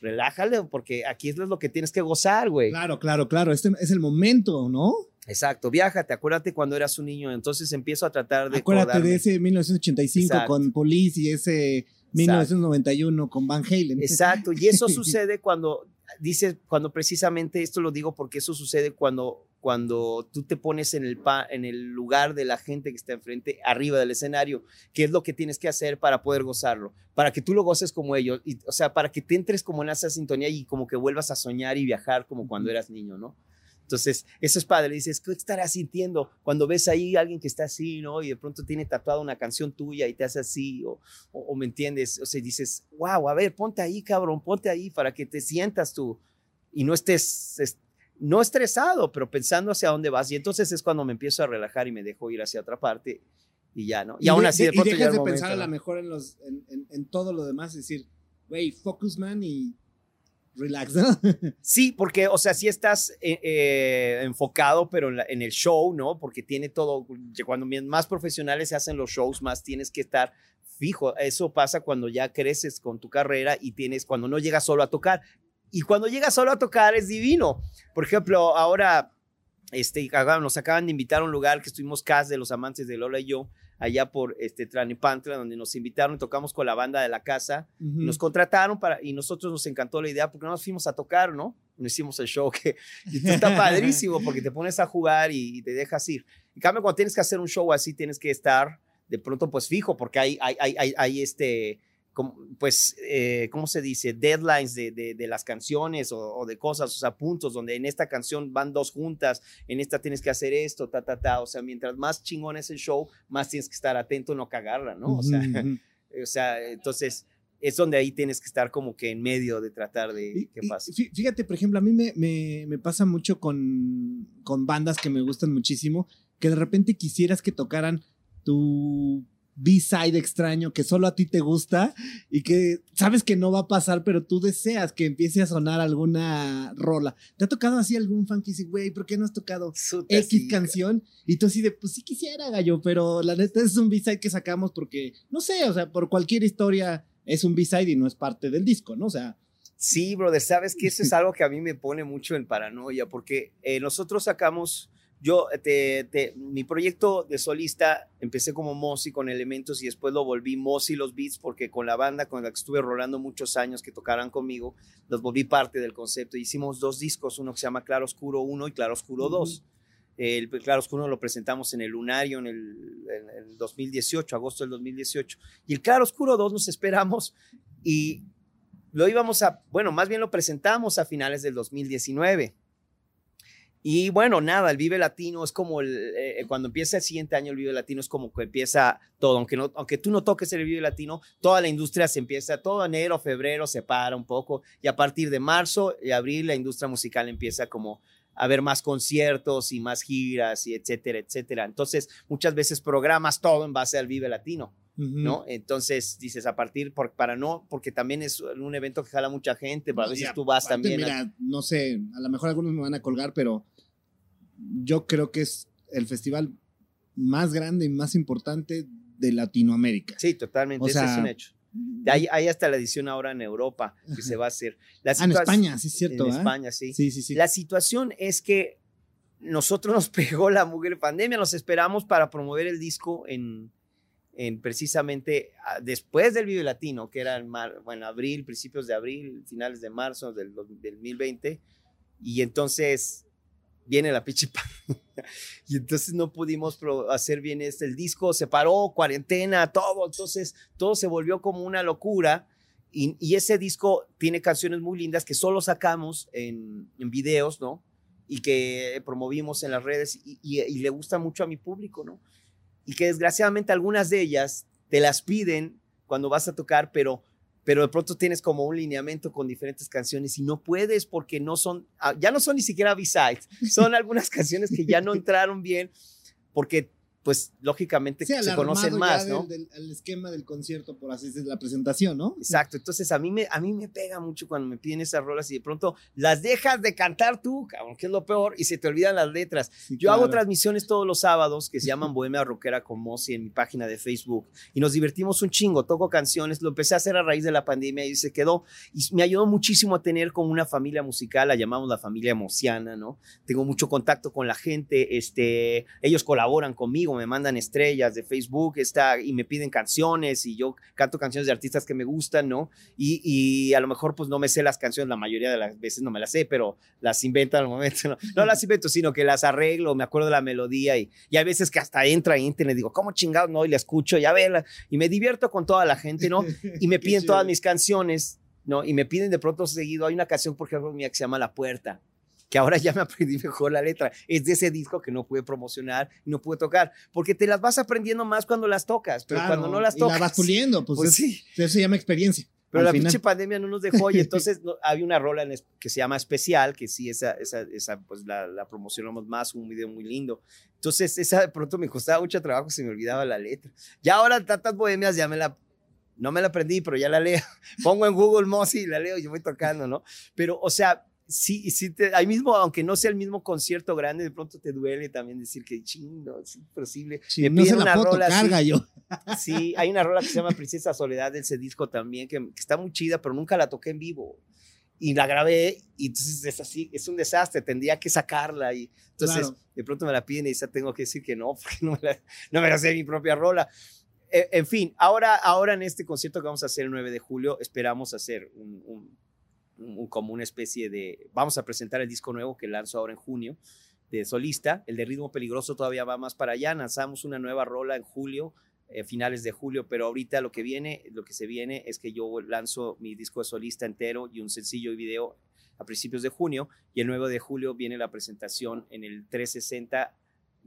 relájale, porque aquí es lo que tienes que gozar, güey. Claro, claro, claro. Este es el momento, ¿no? Exacto, viájate, acuérdate cuando eras un niño, entonces empiezo a tratar de... Acuérdate de ese 1985 con Police y ese 1991 con Van Halen. Exacto, y eso [LAUGHS] sucede cuando, dice, cuando precisamente esto lo digo porque eso sucede cuando cuando tú te pones en el, en el lugar de la gente que está enfrente, arriba del escenario, qué es lo que tienes que hacer para poder gozarlo, para que tú lo goces como ellos, y, o sea, para que te entres como en esa sintonía y como que vuelvas a soñar y viajar como cuando eras niño, ¿no? Entonces, eso es padre. Dices, ¿qué estarás sintiendo cuando ves ahí a alguien que está así, ¿no? Y de pronto tiene tatuada una canción tuya y te hace así, o, o, me entiendes, o sea, dices, wow, a ver, ponte ahí, cabrón, ponte ahí para que te sientas tú y no estés no estresado, pero pensando hacia dónde vas. Y entonces es cuando me empiezo a relajar y me dejo ir hacia otra parte y ya, ¿no? Y, aún así, de, de pronto y dejas de pensar a lo mejor en, los, en, todo lo demás, es decir, güey, focus man y relax, ¿no? [LAUGHS] Sí, porque, o sea, sí estás eh, eh, enfocado, pero en, el show, ¿no? Porque tiene todo, cuando más profesionales se hacen los shows, más tienes que estar fijo. Eso pasa cuando ya creces con tu carrera y tienes, cuando no llegas solo a tocar, y cuando llega solo a tocar es divino. Por ejemplo, ahora este, nos acaban de invitar a un lugar que estuvimos cast de los amantes de Lola y yo, allá por este, Tranipantla, donde nos invitaron y tocamos con la banda de la casa. Nos contrataron para, y nosotros nos encantó la idea porque no nos fuimos a tocar, ¿no? No hicimos el show que está [LAUGHS] padrísimo porque te pones a jugar y, te dejas ir. En cambio, cuando tienes que hacer un show así, tienes que estar de pronto pues fijo porque hay, hay, hay, hay este pues, eh, ¿cómo se dice? Deadlines de, de, las canciones o, de cosas, o sea, puntos donde en esta canción van dos juntas, en esta tienes que hacer esto, ta, ta, ta. O sea, mientras más chingón es el show, más tienes que estar atento, no cagarla, ¿no? O sea, [LAUGHS] o sea entonces es donde ahí tienes que estar como que en medio de tratar de qué pasa. Fíjate, por ejemplo, a mí me, me, me pasa mucho con, con bandas que me gustan muchísimo, que de repente quisieras que tocaran tu B-side extraño que solo a ti te gusta y que sabes que no va a pasar, pero tú deseas que empiece a sonar alguna rola. ¿Te ha tocado así algún fan que dice, güey, ¿por qué no has tocado X canción? Y tú así de, pues sí quisiera, gallo, pero la neta es un B-side que sacamos porque, no sé, o sea, por cualquier historia es un B-side y no es parte del disco, ¿no? O sea. Sí, brother, sabes que eso es [LAUGHS] algo que a mí me pone mucho en paranoia porque eh, nosotros sacamos yo, te, mi proyecto de solista, empecé como Mossy con elementos y después lo volví Mossy los beats porque con la banda con la que estuve rolando muchos años que tocaran conmigo, los volví parte del concepto. Hicimos dos discos, uno que se llama Claro Oscuro 1 y Claro Oscuro 2. El Claro Oscuro lo presentamos en el Lunario en el, en el 2018, agosto del 2018. Y el Claro Oscuro 2 nos esperamos y lo íbamos a, bueno, más bien lo presentamos a finales del 2019 y bueno, nada, el Vive Latino es como el, eh, cuando empieza el siguiente año el Vive Latino es como que empieza todo, aunque, no, aunque tú no toques el Vive Latino, toda la industria se empieza, todo enero, febrero se para un poco y a partir de marzo y abril la industria musical empieza como a ver más conciertos y más giras y etcétera, etcétera. Entonces, muchas veces programas todo en base al Vive Latino. ¿No? Entonces dices, a partir, por, para no, porque también es un evento que jala mucha gente, pero a veces tú vas también. Mira, no sé, a lo mejor algunos me van a colgar, pero yo creo que es el festival más grande y más importante de Latinoamérica. Sí, totalmente, ese es un hecho. Hay, hay, hasta la edición ahora en Europa que se va a hacer. La ah, en España, sí, es cierto. En España, sí. Sí, sí, sí. La situación es que nosotros nos [LAUGHS] pegó la mujer pandemia, nos esperamos para promover el disco en, en precisamente ah, después del Vive Latino, que era en abril, principios de abril, finales de marzo del, del 2020. Y entonces viene la pinche [LAUGHS] y entonces no pudimos hacer bien este el disco se paró cuarentena todo entonces todo se volvió como una locura y, ese disco tiene canciones muy lindas que solo sacamos en, en videos no y que promovimos en las redes y, y, le gusta mucho a mi público no y que desgraciadamente algunas de ellas te las piden cuando vas a tocar pero pero de pronto tienes como un lineamiento con diferentes canciones y no puedes porque no son, ah, ya no son ni siquiera B-sides, son algunas [LAUGHS] canciones que ya no entraron bien porque pues lógicamente Sí, se conocen más, ¿no? Del, del, el esquema del concierto, por así decirlo, la presentación, ¿no? Exacto, entonces a mí, me, a mí me pega mucho cuando me piden esas rolas y de pronto las dejas de cantar tú, cabrón, que es lo peor, y se te olvidan las letras. Sí, Yo claro. hago transmisiones todos los sábados que se llaman [LAUGHS] Bohemia Rockera con Mosi en mi página de Facebook y nos divertimos un chingo, toco canciones, lo empecé a hacer a raíz de la pandemia y se quedó y me ayudó muchísimo a tener como una familia musical, la llamamos la familia mosiana, ¿no? Tengo mucho contacto con la gente, este, ellos colaboran conmigo, me mandan estrellas de Facebook, está, y me piden canciones y yo canto canciones de artistas que me gustan, ¿no? Y, y a lo mejor pues no me sé las canciones, la mayoría de las veces no me las sé, pero las invento al momento, no, no las invento, sino que las arreglo, me acuerdo de la melodía y, y hay veces que hasta entra en internet, digo, ¿cómo chingados no? Y la escucho, ya verla, y me divierto con toda la gente, ¿no? Y me [LAUGHS] piden todas mis canciones, ¿no? Y me piden de pronto seguido, hay una canción, por ejemplo, mía que se llama La Puerta, que ahora ya me aprendí mejor la letra. Es de ese disco que no pude promocionar y no pude tocar, porque te las vas aprendiendo más cuando las tocas, pero Claro, cuando no las y tocas. la vas puliendo, pues, pues es- sí. eso se llama experiencia. Pero la final. pinche pandemia no nos dejó y [LAUGHS] entonces no- había una rola en es- que se llama Especial, que sí, esa, esa, esa pues la, la promocionamos más, un video muy lindo. Entonces esa de pronto me costaba mucho trabajo, se me olvidaba la letra. Ya ahora tantas bohemias ya me la, no me la aprendí, pero ya la leo. [LAUGHS] Pongo en Google Mozi y la leo y yo voy tocando, ¿no? Pero, o sea, sí, sí te, ahí mismo, aunque no sea el mismo concierto grande, de pronto te duele también decir que chingo, es imposible. Sí, me no se la una puedo rola tocar, así. gallo. Sí, hay una rola que se llama Princesa Soledad de ese disco también, que, que está muy chida, pero nunca la toqué en vivo. Y la grabé y entonces es así, es un desastre, tendría que sacarla. Y entonces Claro. de pronto me la piden y ya tengo que decir que no, [LAUGHS] porque no me la, no me la sé mi propia rola. Eh, en fin, ahora, ahora en este concierto que vamos a hacer el 9 de julio, esperamos hacer un- un- como una especie de, vamos a presentar el disco nuevo que lanzo ahora en junio de solista, el de ritmo peligroso todavía va más para allá, lanzamos una nueva rola en julio, eh, finales de julio, pero ahorita lo que viene, lo que se viene es que yo lanzo mi disco de solista entero y un sencillo y video a principios de junio y el 9 de julio viene la presentación en el 360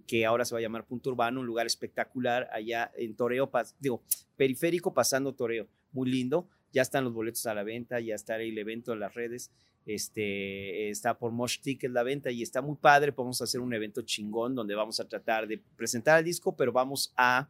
que ahora se va a llamar Punto Urbano, un lugar espectacular allá en Toreo, digo, periférico pasando Toreo, muy lindo, ya están los boletos a la venta, ya está el evento en las redes, este, está por Mosh Ticket la venta y está muy padre, podemos hacer un evento chingón donde vamos a tratar de presentar el disco, pero vamos a,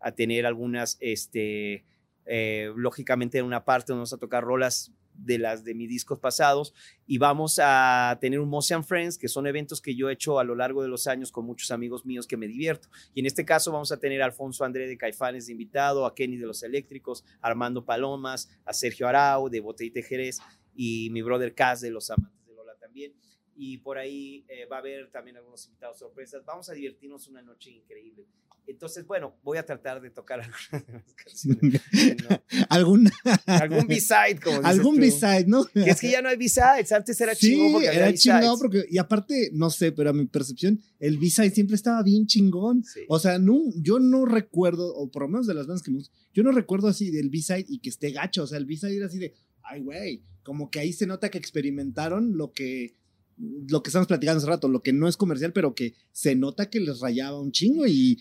a tener algunas, este, eh, lógicamente en una parte donde vamos a tocar rolas de las de mis discos pasados y vamos a tener un Motion Friends, que son eventos que yo he hecho a lo largo de los años con muchos amigos míos que me divierto. Y en este caso vamos a tener a Alfonso André de Caifanes de invitado, a Kenny de los Eléctricos, Armando Palomas, a Sergio Arau de Botellita de Jerez y mi brother Cas de Los Amantes de Lola también. Y por ahí eh, va a haber también algunos invitados sorpresas. Vamos a divertirnos una noche increíble. Entonces, bueno, voy a tratar de tocar [LAUGHS] algunas de las canciones. [LAUGHS] ¿no? Algún, Algún B-side, como dices algún. B-side, ¿no? Que es que ya no hay B-sides. Antes era sí, chingón porque era chingón porque, y aparte, no sé, pero a mi percepción, el B-side siempre estaba bien chingón. Sí. O sea, no, yo no recuerdo, o por lo menos de las bandas que me gustan, yo no recuerdo así del B-side y que esté gacho. O sea, el B-side era así de, ay, güey, como que ahí se nota que experimentaron lo que, lo que estamos platicando hace rato, lo que no es comercial, pero que se nota que les rayaba un chingo y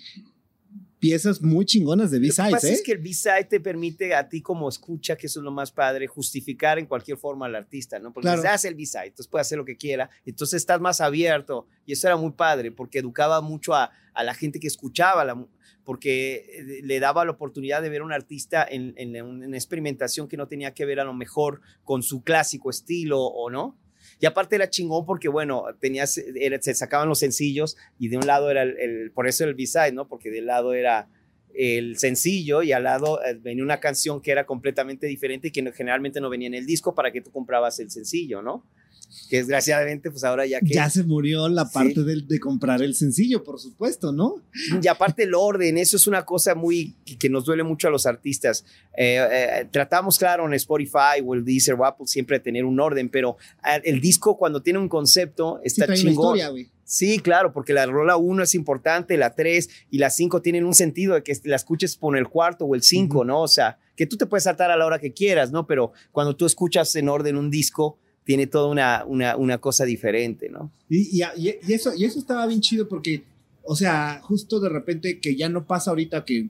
piezas muy chingonas de Lo que B-sides, pasa ¿eh? es que el B-side te permite a ti como escucha, que eso es lo más padre, justificar en cualquier forma al artista, ¿no? Porque Claro. se hace el B-side, entonces puede hacer lo que quiera, entonces estás más abierto y eso era muy padre porque educaba mucho a, a la gente que escuchaba, la porque eh, le daba la oportunidad de ver a un artista en, en una experimentación que no tenía que ver a lo mejor con su clásico estilo o no. Y aparte era chingón porque, bueno, tenías, se sacaban los sencillos y de un lado era el, por eso el B-side, ¿no? Porque del lado era el sencillo y al lado eh, venía una canción que era completamente diferente y que generalmente no venía en el disco para que tú comprabas el sencillo, ¿no? Que desgraciadamente, pues ahora ya que... Ya se murió la Sí. parte del- de, comprar el sencillo, por supuesto, ¿no? Y aparte el orden, eso es una cosa muy que, que nos duele mucho a los artistas. Eh, eh, tratamos, claro, en Spotify o el Deezer o Apple siempre de tener un orden, pero eh, el disco cuando tiene un concepto Sí, está una chingón. historia. Sí, claro, porque la rola 1 es importante, la 3 y la 5 tienen un sentido de que la escuches por el cuarto o el 5, Ujú. ¿no? O sea, que tú te puedes saltar a la hora que quieras, ¿no? Pero cuando tú escuchas en orden un disco, tiene toda una, una, una cosa diferente, ¿no? Y, y- y- eso, y eso estaba bien chido porque, o sea, justo de repente que ya no pasa ahorita que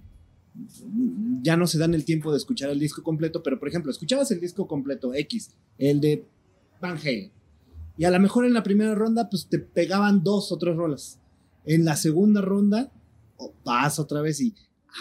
ya no se dan el tiempo de escuchar el disco completo, pero por ejemplo, escuchabas el disco completo X, el de Van Halen, y a lo mejor en la primera ronda pues te pegaban dos o tres rolas. En la segunda ronda, vas otra vez y,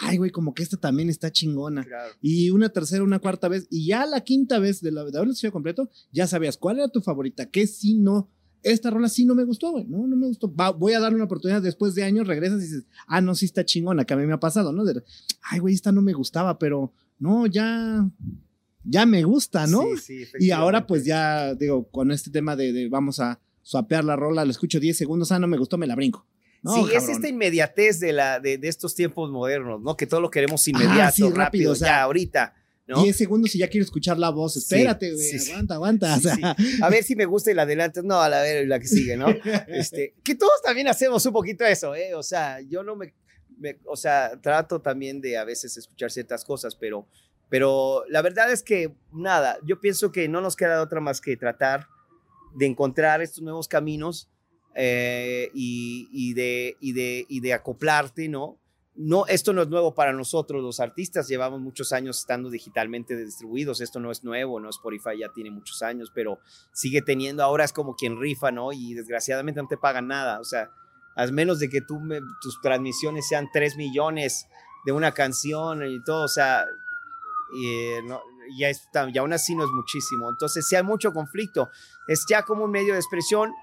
ay, güey, como que esta también está chingona. Claro. Y una tercera, una cuarta vez, y ya la quinta vez de, la, de escuchado completo, ya sabías cuál era tu favorita, qué sí no. Esta rola sí no me gustó, güey. No, no me gustó. Va- voy a darle una oportunidad después de años, regresas y dices, ah, no, sí está chingona, que a mí me ha pasado, ¿no? De, ay, güey, esta no me gustaba, pero no, ya, ya me gusta, ¿no? Sí, sí, Y ahora, pues ya, digo, con este tema de, de vamos a swapear la rola, la escucho 10 segundos, ah, no me gustó, me la brinco. No, sí, es esta inmediatez de, la, de, de estos tiempos modernos, ¿no? Que todo lo queremos Ah, inmediato, sí, rápido, rápido, o sea, ya, ahorita, ¿no? 10 segundos y ya quiero escuchar la voz. Espérate, güey, sí, sí. aguanta, aguanta. Sí, o sea, A ver si me gusta y la adelante. No, a la ver la que sigue, ¿no? [LAUGHS] Este, que todos también hacemos un poquito eso, ¿eh? O sea, yo no me, me- o sea, trato también de a veces escuchar ciertas cosas, pero, pero la verdad es que nada, yo pienso que no nos queda otra más que tratar de encontrar estos nuevos caminos eh, y, y de, y, de, y de acoplarte, ¿no? No, esto no es nuevo para nosotros, los artistas llevamos muchos años estando digitalmente distribuidos, esto no es nuevo, no Spotify ya tiene muchos años, pero sigue teniendo, ahora es como quien rifa, ¿no? Y desgraciadamente no te pagan nada, o sea, a menos de que tú tus transmisiones sean 3 millones de una canción y todo, o sea, y, eh, ya, está, y aún así no es muchísimo. Entonces, si hay mucho conflicto, es ya como un medio de expresión.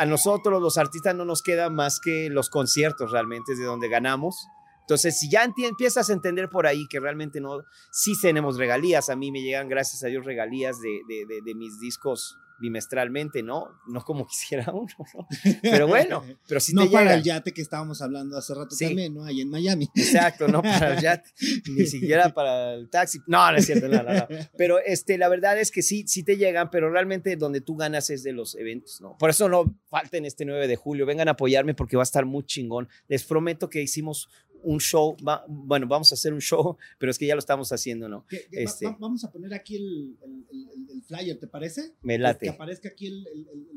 A nosotros, los artistas, no nos queda más que los conciertos realmente, es de donde ganamos. Entonces, si ya empiezas a entender por ahí que realmente no, sí tenemos regalías, a mí me llegan, gracias a Dios, regalías de- de mis discos bimestralmente, ¿no? No como [LAUGHS] quisiera uno, ¿no? Pero bueno, pero sí no te para el yate que estábamos hablando hace rato Sí. también, ¿no? Ahí en Miami. Exacto, no para el yate, [LAUGHS] ni siquiera para el taxi. No, no es cierto, no, no, no. Pero este, la verdad es que sí, sí te llegan, pero realmente donde tú ganas es de los eventos, ¿no? Por eso no falten este 9 de julio, vengan a apoyarme porque va a estar muy chingón. Les prometo que hicimos un show, va- bueno, vamos a hacer un show, [LAUGHS] pero es que ya lo estamos haciendo, ¿no? Que- que Este. va- vamos a poner aquí el, el- el- el flyer, ¿te parece? Me Que late. aparezca aquí el,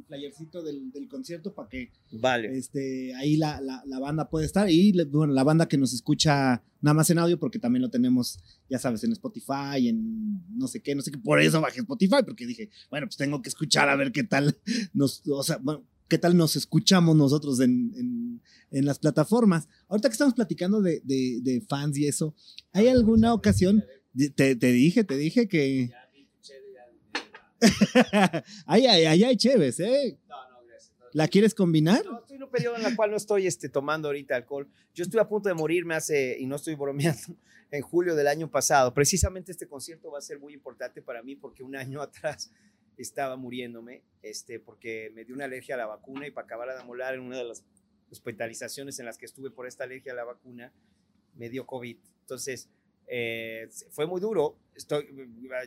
flyercito del, del concierto para que Vale. este, ahí la, la- la banda puede estar. Y bueno, la banda que nos escucha nada más en audio, porque también lo tenemos, ya sabes, en Spotify, en no sé qué, no sé qué. Por eso bajé Spotify, porque dije, bueno, pues tengo que escuchar a ver qué tal [LAUGHS] nos, o sea, bueno, qué tal nos escuchamos nosotros en, en- en las plataformas. Ahorita que estamos platicando de, de- de fans y eso, ¿hay alguna ocasión? Te, te dije, te dije que. ay, ay, ay, ay, chéves, ¿eh? ¿La quieres combinar? No, estoy en un periodo en el cual no estoy este, tomando ahorita alcohol. Yo estuve a punto de morirme hace, y no estoy bromeando, [LAUGHS] en julio del año pasado. Precisamente este concierto va a ser muy importante para mí porque un año [LAUGHS] atrás estaba muriéndome, este, porque me dio una alergia a la vacuna y para acabar de molar en una de las hospitalizaciones en las que estuve por esta alergia a la vacuna, me dio COVID. Entonces, eh, fue muy duro. Estoy,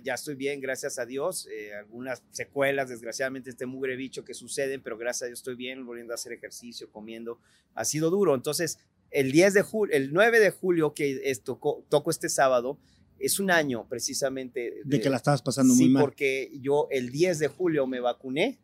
ya estoy bien, gracias a Dios. Eh, algunas secuelas, desgraciadamente, este mugre bicho que suceden, pero gracias a Dios estoy bien, volviendo a hacer ejercicio, comiendo. Ha sido duro. Entonces, el 10 de julio, el 9 de julio que es, tocó, toco este sábado, es un año precisamente De que la estabas pasando sí, muy mal. porque yo el 10 de julio me vacuné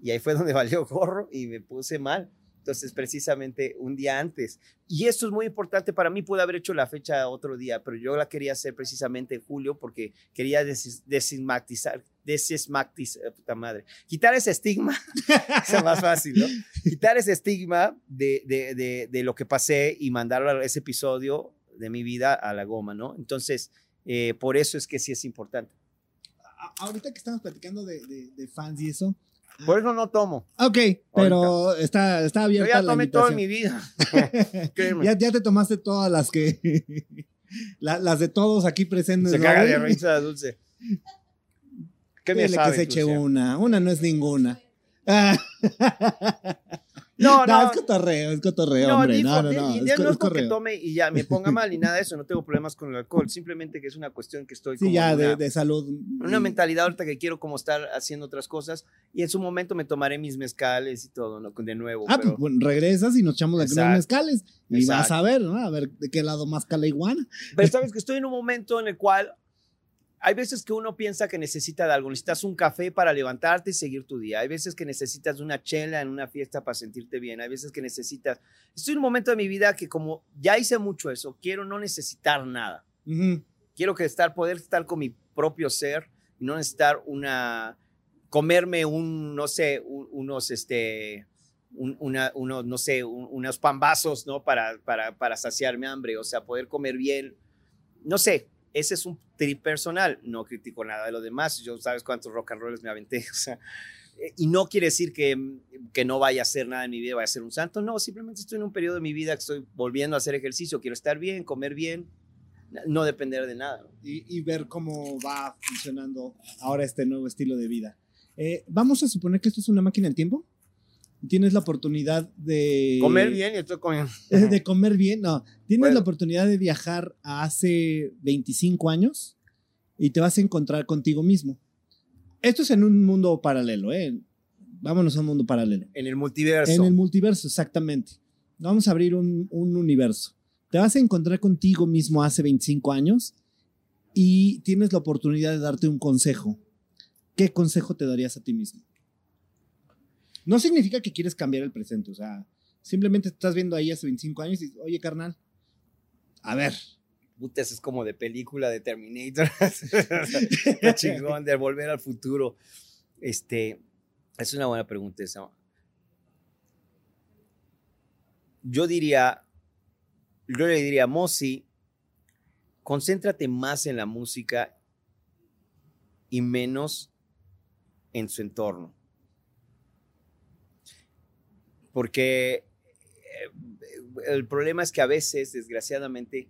y ahí fue [LAUGHS] donde valió gorro y me puse mal. Entonces, precisamente un día antes. Y esto es muy importante para mí. Pude haber hecho la fecha otro día, pero yo la quería hacer precisamente en julio porque quería des desestigmatizar, desestigmatizar, puta madre, quitar ese estigma. [LAUGHS] es más fácil, ¿no? [LAUGHS] Quitar ese estigma de, de, de, de lo que pasé y mandar ese episodio de mi vida a la goma, ¿no? Entonces, eh, por eso es que sí es importante. Ahorita que estamos platicando de, de- de fans y eso. Por eso no tomo. Ok, pero está, está Yo abierta ya la tomé invitación. mi vida. [LAUGHS] Créeme. ya, ya te tomaste todas las que. [LAUGHS] la- las de todos aquí presentes. Se ¿no, caga de risa dulce. ¿Qué me sabe, que se eche una. Una no es ninguna. Ah. [LAUGHS] No, No, no. es cotorreo, es cotorreo, No, hombre. ni No, no, no. Es, no es correo. tome y ya me ponga mal ni nada de eso. No tengo problemas con el alcohol. Simplemente que es una cuestión que estoy Sí, como ya en de, una, de salud. una Y- mentalidad ahorita que quiero como estar haciendo otras cosas. Y en su momento me tomaré mis mezcales y todo, ¿no? De nuevo. Ah, pero- pues bueno, regresas y nos echamos Exacto. unos mezcales. Y vas Exacto. a ver, ¿no? A ver de qué lado más cala iguana. Pero sabes que estoy en un momento en el cual hay veces que uno piensa que necesita de algo. Necesitas un café para levantarte y seguir tu día. Hay veces que necesitas una chela en una fiesta para sentirte bien. Hay veces que necesitas... Estoy en un momento de mi vida que como ya hice mucho eso, quiero no necesitar nada. Ujú. Quiero que estar, poder estar con mi propio ser y no necesitar una... comerme un, no sé, un- unos, este... una, uno, no sé, unos pambazos, ¿no? Para, para, para saciar mi hambre, o sea, poder comer bien, no sé, ese es un personal, no critico nada de lo demás, yo sabes cuántos rock and rolls me aventé, [LAUGHS] o eh, y no quiere decir que, que no vaya a hacer nada en mi vida, vaya a ser un santo, no, simplemente estoy en un periodo de mi vida que estoy volviendo a hacer ejercicio, quiero estar bien, comer bien, no depender de nada. Y, ver cómo va funcionando ahora este nuevo estilo de vida. Eh, vamos a suponer que esto es una máquina del tiempo tienes la oportunidad de... Comer bien y estoy comiendo. De comer bien, no. Tienes la oportunidad de viajar a hace 25 años y te vas a encontrar contigo mismo. Esto es en un mundo paralelo, ¿eh? Vámonos a un mundo paralelo. En el multiverso. En el multiverso, exactamente. Vamos a abrir un, un universo. Te vas a encontrar contigo mismo hace 25 años y tienes la oportunidad de darte un consejo. ¿Qué consejo te darías a ti mismo? No significa que quieres cambiar el presente, o sea, simplemente estás viendo ahí hace 25 años y, oye, carnal, a ver. Puta, es como de película de Terminator. [LAUGHS] chingón, de volver al futuro. Este, es una buena pregunta esa. Yo diría, yo le diría, Mosi, concéntrate más en la música y menos en su entorno porque eh, el problema es que a veces, desgraciadamente,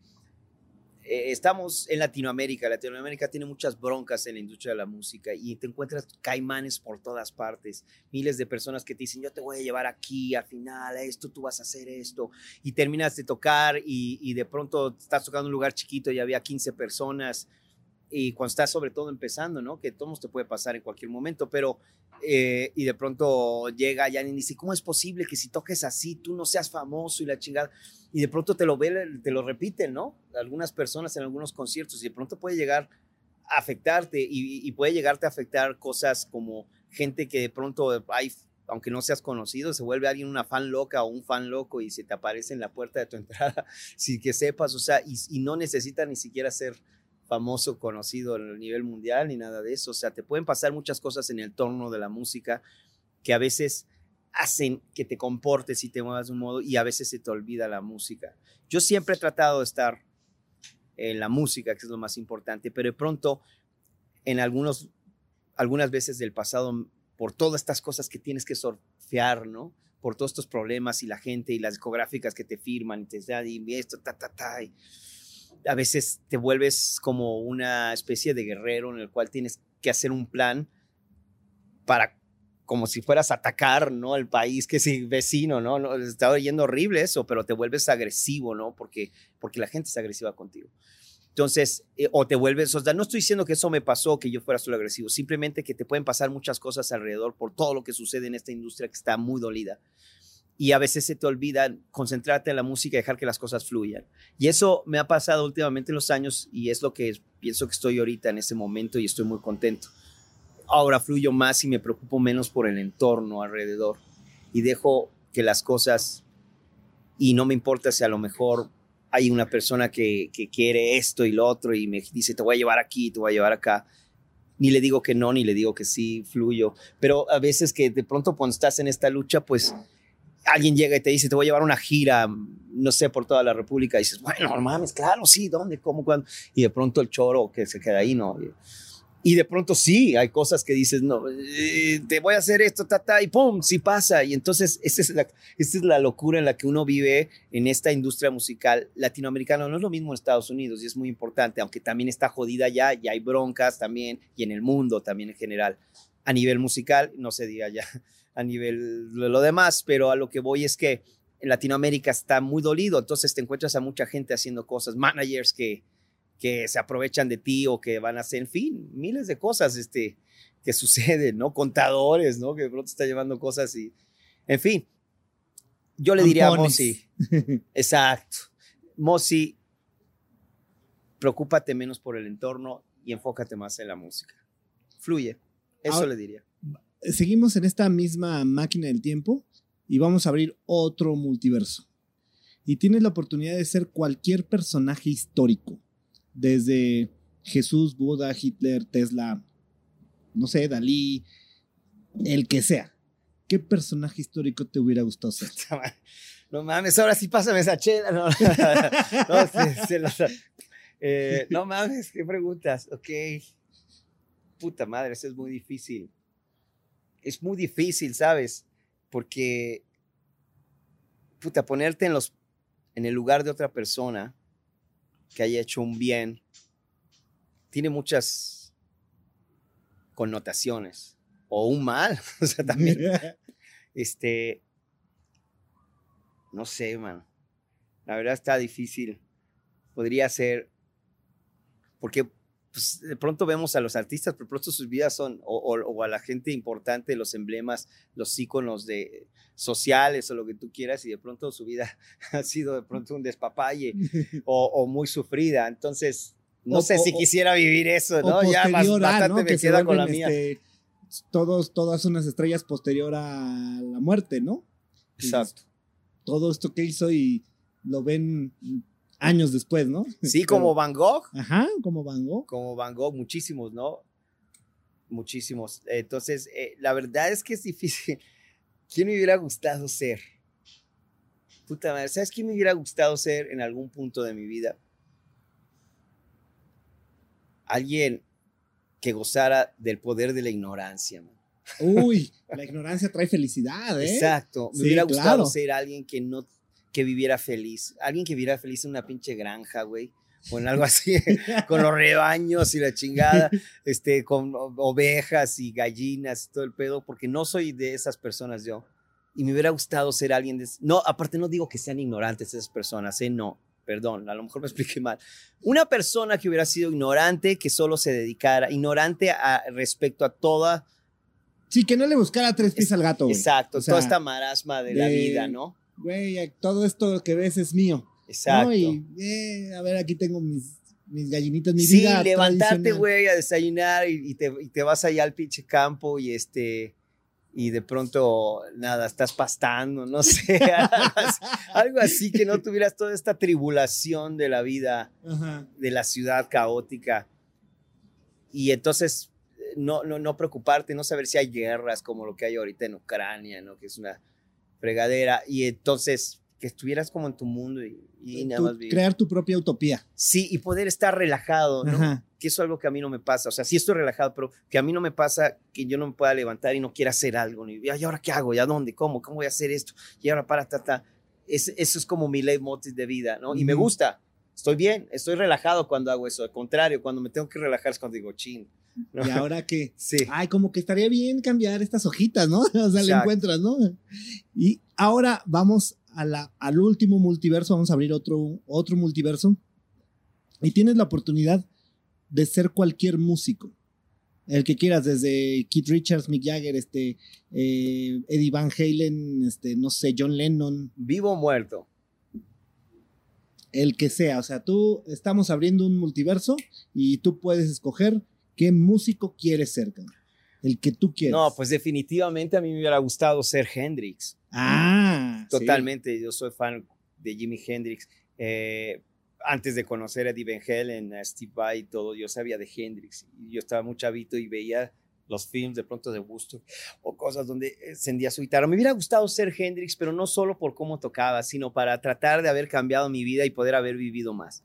eh, estamos en Latinoamérica. Latinoamérica tiene muchas broncas en la industria de la música y te encuentras caimanes por todas partes. Miles de personas que te dicen, yo te voy a llevar aquí, al final, esto, tú vas a hacer esto. Y terminas de tocar y, y de pronto estás tocando un lugar chiquito y había 15 personas y cuando estás sobre todo empezando, ¿no? Que todo te puede pasar en cualquier momento, pero eh, y de pronto llega ya y dice, ¿cómo es posible que si toques así tú no seas famoso y la chingada? Y de pronto te lo ve, te lo repiten, ¿no? Algunas personas en algunos conciertos y de pronto puede llegar a afectarte y, y puede llegarte a afectar cosas como gente que de pronto hay aunque no seas conocido, se vuelve alguien una fan loca o un fan loco y se te aparece en la puerta de tu [LAUGHS] entrada, sin que sepas, o sea, y, y no necesita ni siquiera ser famoso, conocido a nivel mundial ni nada de eso. O sea, te pueden pasar muchas cosas en el torno de la música que a veces hacen que te comportes y te muevas de un modo y a veces se te olvida la música. Yo siempre he tratado de estar en la música, que es lo más importante, pero de pronto en algunos, algunas veces del pasado, por todas estas cosas que tienes que surfear, ¿no? Por todos estos problemas y la gente y las discográficas que te firman y te dan y esto, ta, ta, ta. Y, a veces te vuelves como una especie de guerrero en el cual tienes que hacer un plan para como si fueras a atacar, ¿no? El país que es vecino, ¿no? no está oyendo horrible eso, pero te vuelves agresivo, ¿no? Porque, porque la gente es agresiva contigo. Entonces, eh, o te vuelves, o sea, no estoy diciendo que eso me pasó, que yo fuera solo agresivo, simplemente que te pueden pasar muchas cosas alrededor por todo lo que sucede en esta industria que está muy dolida y a veces se te olvida concentrarte en la música y dejar que las cosas fluyan. Y eso me ha pasado últimamente en los años y es lo que pienso que estoy ahorita en ese momento y estoy muy contento. Ahora fluyo más y me preocupo menos por el entorno alrededor y dejo que las cosas, y no me importa si a lo mejor hay una persona que, que quiere esto y lo otro y me dice, te voy a llevar aquí, te voy a llevar acá ni le digo que no, ni le digo que sí, fluyo. Pero a veces que de pronto cuando estás en esta lucha, pues alguien llega y te dice, te voy a llevar una gira, no sé, por toda la República, y dices, bueno, mames, claro, sí, ¿dónde? ¿Cómo? ¿Cuándo? Y de pronto el choro que se queda ahí, ¿no? Y de pronto sí, hay cosas que dices, no, eh, te voy a hacer esto, ta, ta, y pum, sí pasa. Y entonces, esta es, la, esta es la locura en la que uno vive en esta industria musical latinoamericana. No es lo mismo en Estados Unidos y es muy importante, aunque también está jodida ya, y hay broncas también, y en el mundo también en general. A nivel musical, no se diga ya a nivel de lo demás, pero a lo que voy es que en Latinoamérica está muy dolido, entonces te encuentras a mucha gente haciendo cosas, managers que, que se aprovechan de ti o que van a hacer, en fin, miles de cosas este, que suceden, ¿no? Contadores, ¿no? Que de pronto está llevando cosas y, en fin, yo le diría a Mosi, [LAUGHS] exacto, Mosi, preocúpate menos por el entorno y enfócate más en la música. Fluye, eso le diría seguimos en esta misma máquina del tiempo y vamos a abrir otro multiverso. Y tienes la oportunidad de ser cualquier personaje histórico, desde Jesús, Buda, Hitler, Tesla, no sé, Dalí, el que sea. ¿qué personaje histórico te hubiera gustado ser? [LAUGHS] No mames, ahora sí pásame esa chela. No, [LAUGHS] eh, no mames, qué preguntas. Ok. Puta madre, eso es muy difícil. Es muy difícil, ¿sabes? Porque, puta, ponerte en, los, en el lugar de otra persona que haya hecho un bien tiene muchas connotaciones. O un mal. [LAUGHS] O sea, también. [LAUGHS] este no sé, man. La verdad está difícil. Podría ser, porque pues, de pronto vemos a los artistas, pero pronto sus vidas son, o, a la gente importante, los emblemas, los íconos de, sociales o lo que tú quieras, y de pronto su vida [LAUGHS] ha sido de pronto un despapalle [LAUGHS] o, muy sufrida. Entonces, no sé si quisiera vivir eso, ¿no? Ya más, bastante me queda con la mía. Este, todos, todas unas estrellas posterior a la muerte, ¿no? Exacto todo esto que hizo y lo ven años después, ¿no? Sí, como Van Gogh. Ajá, como Van Gogh. Como Van Gogh, muchísimos, ¿no? Muchísimos. Entonces, eh, la verdad es que es difícil. [LAUGHS] ¿Quién me hubiera gustado ser? Puta madre, ¿sabes quién me hubiera gustado ser en algún punto de mi vida? Alguien que gozara del poder de la ignorancia, man. Uy, [LAUGHS] la ignorancia trae felicidad, ¿eh? Exacto. Me hubiera gustado ser alguien que no, que viviera feliz. Alguien que viviera feliz en una pinche granja, güey. O en algo [LAUGHS] así, con los rebaños y la chingada, este, con ovejas y gallinas y todo el pedo, porque no soy de esas personas yo. Y me hubiera gustado ser alguien de... No, aparte no digo que sean ignorantes esas personas, ¿eh? No, perdón, a lo mejor me expliqué mal. Una persona que hubiera sido ignorante, que solo se dedicara, ignorante a, respecto a toda Sí, que no le buscara tres pies al gato, güey. Exacto, toda esta marasma de, la vida, ¿no? Güey, todo esto que ves es mío. Exacto. Y, eh, a ver, aquí tengo mis, mis gallinitas, mi sí, levantarte, güey, a desayunar y, te, y, te, vas allá al pinche campo y este y de pronto, nada, estás pastando, no [LAUGHS] sé, algo así, que no tuvieras toda esta tribulación de la vida, de la ciudad caótica. Y entonces no, no, no preocuparte, no saber si hay guerras como lo que hay ahorita en Ucrania, ¿no? Que es una fregadera. Y entonces que estuvieras como en tu mundo y, nada más Crear tu propia utopía. Sí, y poder estar relajado, ¿no? Que eso es algo que a mí no me pasa. O sea, sí estoy relajado, pero que a mí no me pasa que yo no me pueda levantar y no quiera hacer algo. Ni, ¿Y ahora qué hago? ¿Y a dónde? ¿Cómo? ¿Cómo voy a hacer esto? Y ahora para, ta, ta. eso es como mi leitmotiv de vida, ¿no? Y me gusta. Estoy bien, estoy relajado cuando hago eso. Al contrario, cuando me tengo que relajar es cuando digo, chin, y ahora que, sí. ay, como que estaría bien cambiar estas hojitas, ¿no? [LAUGHS] O sea, le encuentras, ¿no? Y ahora vamos a la, al último multiverso, vamos a abrir otro, otro multiverso. Y tienes la oportunidad de ser cualquier músico. El que quieras, desde Keith Richards, Mick Jagger, este, eh, Eddie Van Halen, este, no sé, John Lennon. Vivo o muerto. El que sea, o sea, tú estamos abriendo un multiverso y tú puedes escoger ¿Qué músico quieres ser, El que tú quieres. No, pues definitivamente a mí me hubiera gustado ser Hendrix. Ah. Totalmente. Yo soy fan de Jimi Hendrix. Eh, antes de conocer a Eddie Van Halen, a Steve Vai y todo, yo sabía de Hendrix. Yo estaba muy chavito y veía los films de pronto de gusto o cosas donde encendía su guitarra. Me hubiera gustado ser Hendrix, pero no solo por cómo tocaba, sino para tratar de haber cambiado mi vida y poder haber vivido más.